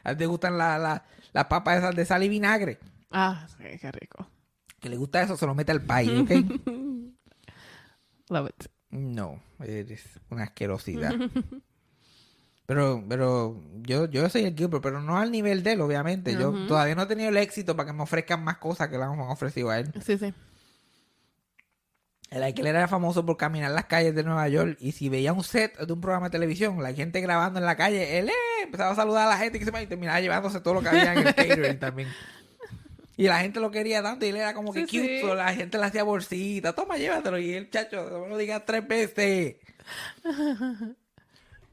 A ti te gustan la- la- las papas esas de sal y vinagre. Ah, sí, qué rico. Que le gusta eso, se lo mete al país, ¿ok? *laughs* Love it. No, eres una asquerosidad. *laughs* Pero, pero yo, yo soy el Gilbert, pero no al nivel de él, obviamente. Yo todavía no he tenido el éxito para que me ofrezcan más cosas que le han ofrecido a él. Sí, sí. El Aikel era famoso por caminar las calles de Nueva York y si veía un set de un programa de televisión, la gente grabando en la calle, él eh, empezaba a saludar a la gente que se y terminaba llevándose todo lo que había en el *laughs* catering también. Y la gente lo quería tanto y él era como que Sí, cute. sí. la gente le hacía bolsita. Toma, llévatelo. Y el chacho, no me lo digas tres veces. *laughs*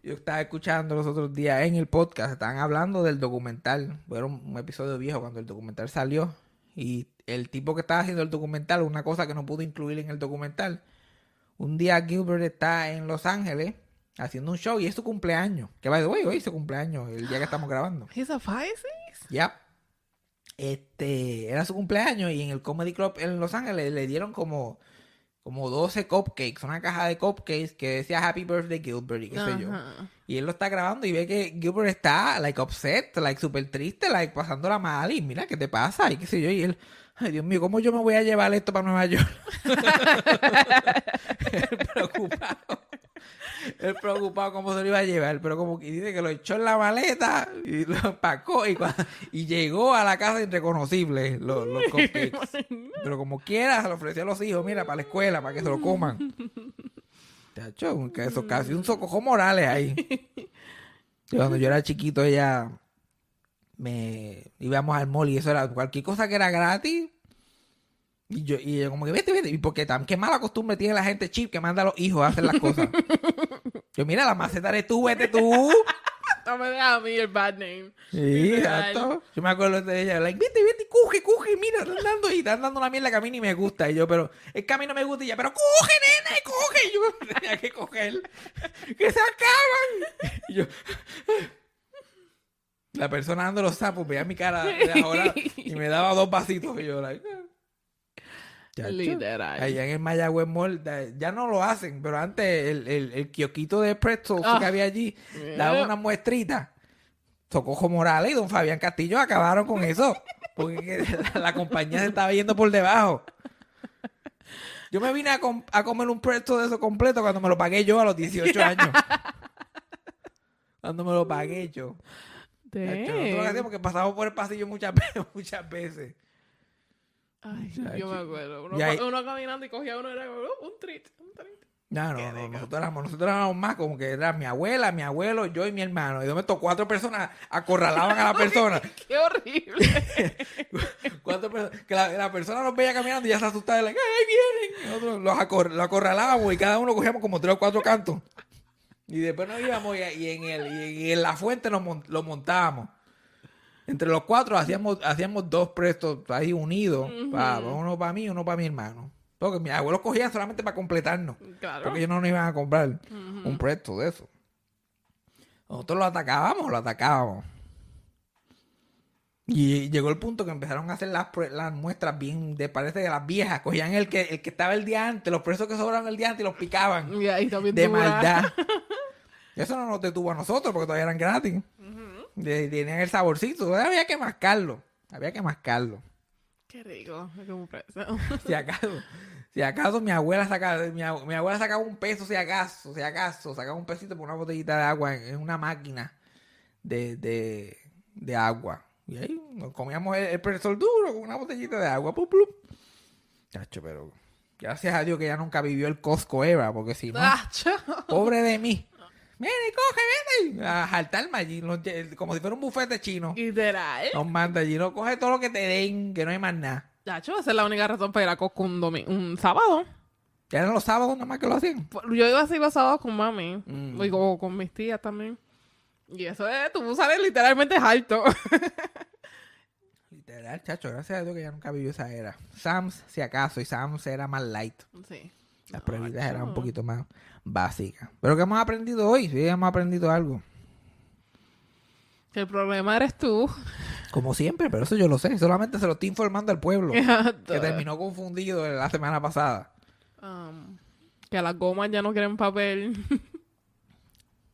Yo estaba escuchando los otros días en el podcast, estaban hablando del documental. Un, un episodio viejo cuando el documental salió. Y el tipo que estaba haciendo el documental, una cosa que no pudo incluir en el documental. Un día Gilbert está en Los Ángeles haciendo un show y es su cumpleaños. Que va de hoy, hoy es su cumpleaños, el día que estamos grabando. He's a Pisces. Ya. Este, era su cumpleaños y en el Comedy Club en Los Ángeles le dieron como, como 12 cupcakes, una caja de cupcakes que decía Happy Birthday Gilbert y qué sé yo. Y él lo está grabando y ve que Gilbert está, like, upset, like, súper triste, like, pasándola mal y mira, ¿qué te pasa? Y qué sé yo. Y él, ay, Dios mío, ¿cómo yo me voy a llevar esto para Nueva York? *laughs* preocupado. Él preocupado cómo se lo iba a llevar, pero como que dice que lo echó en la maleta y lo empacó y, cua- y llegó a la casa irreconocible los, los *laughs* cupcakes. Pero como quiera, se lo ofreció a los hijos, mira, para la escuela, para que se lo coman. Chacho, que eso casi un socojo Morales ahí. Y Cuando yo era chiquito, ella me íbamos al mall y eso era cualquier cosa que era gratis. Y yo, y ella como que vete, vete. Y porque tan qué mala costumbre tiene la gente chip que manda a los hijos a hacer las cosas. *laughs* yo, mira, la maceta eres tú, vete tú. *laughs* No me dejas a mí el bad name. Sí, exacto. Yo me acuerdo de ella, like, vete, vete, coge, coge, mira, están dando y están dando una mierda que a mí ni me gusta. Y yo, pero es que a mí no me gusta. Y ella, pero coge, nena, coge. Y yo *laughs* tenía que coger, que se acaban. Y yo, la persona dando los sapos, veía mi cara de ahora y me daba dos vasitos. Y yo, like. Chacho. Literal. Allá en el Mayagüez Mall, ya no lo hacen, pero antes el, el, el kiosquito de pretzels Ah. que había allí daba una muestrita. Socojo Morales y don Fabián Castillo acabaron con eso. Porque que la, la compañía se estaba yendo por debajo. Yo me vine a, com- a comer un pretzel de eso completo cuando me lo pagué yo a los 18 *laughs* años. cuando me lo pagué yo. Chacho, lo porque pasamos por el pasillo muchas. *laughs* Muchas veces. Ay, Chacho. yo me acuerdo. Uno, Y ahí- uno caminando y cogía uno y era "Oh, un treat, un treat. No, no, no, nosotros éramos, nosotros éramos más como que era mi abuela, mi abuelo, yo y mi hermano. Y de momento cuatro personas acorralaban a la *laughs* persona. Qué horrible. *laughs* Cuatro personas, que la, la persona nos veía caminando y ya se asustaba. y like, ¡ay, vienen! Nosotros los acor- lo acorralábamos y cada uno cogíamos como tres o cuatro cantos. Y después nos íbamos y, y en, el, y en la fuente nos lo montábamos. Entre los cuatro hacíamos, hacíamos dos prestos ahí unidos. uno para mí y uno para mi hermano. Porque mis abuelos cogían solamente para completarnos. Claro. Porque ellos no nos iban a comprar un presto de eso. Nosotros lo atacábamos, lo atacábamos. Y llegó el punto que empezaron a hacer las, las muestras bien, de parece de las viejas. Cogían el que, el que estaba el día antes, los presos que sobraron el día antes y los picaban. Y ahí también De dura. maldad. *laughs* Eso no nos detuvo a nosotros porque todavía eran gratis. De- tenían el saborcito. Había que mascarlo. Había que mascarlo. Qué rico. *laughs* Si acaso, si acaso mi abuela sacaba, mi, ab- mi abuela sacaba un peso, si acaso, si acaso, sacaba un pesito por una botellita de agua en, en una máquina de, de, de agua. Y ahí nos comíamos el, el profesor duro con una botellita de agua. Plup, plup. Chacho, pero gracias a Dios que ya nunca vivió el Costco era, porque si no, pobre de mí. Mire, coge, vete. A jaltarme allí, los- como si fuera un bufete chino. Literal. Nos manda allí, no coge todo lo que te den, que no hay más nada. Chacho, esa es la única razón para ir a Costco un, un sábado. Ya eran los sábados nada más que lo hacían. Yo iba así los sábados con mami. Mm. Y con mis tías también. Y eso es, tú sales literalmente alto. *laughs* Literal, chacho, gracias a Dios que ya nunca vivió esa era. Sam's, si acaso, y Sam's era más light. sí. Las No, pruebitas eran un poquito más básicas. Pero que hemos aprendido hoy, sí, hemos aprendido algo. Que el problema eres tú. Como siempre, pero eso yo lo sé. Solamente se lo estoy informando al pueblo. que que, terminó confundido la semana pasada. um, que las gomas ya no quieren papel.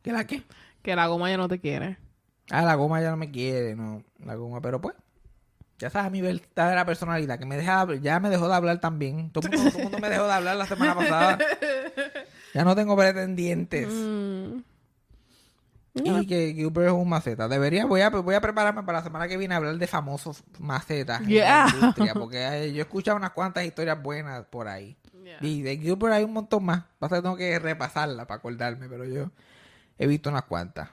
¿Qué la qué? que la goma ya no te quiere. Ah, la goma ya no me quiere, no. La goma, pero pues. Ya sabes mi verdadera personalidad, que me deja, ya me dejó de hablar también. Todo el mundo, todo el mundo me dejó de hablar la semana pasada. *laughs* Ya no tengo pretendientes. Mm. Y que Gilbert es un maceta. Debería, voy a, voy a prepararme para la semana que viene a hablar de famosos macetas en Yeah. la industria, porque *laughs* yo he escuchado unas cuantas historias buenas por ahí. Yeah. Y de Gilbert hay un montón más. Pasa que tengo que repasarla para acordarme, pero yo he visto unas cuantas.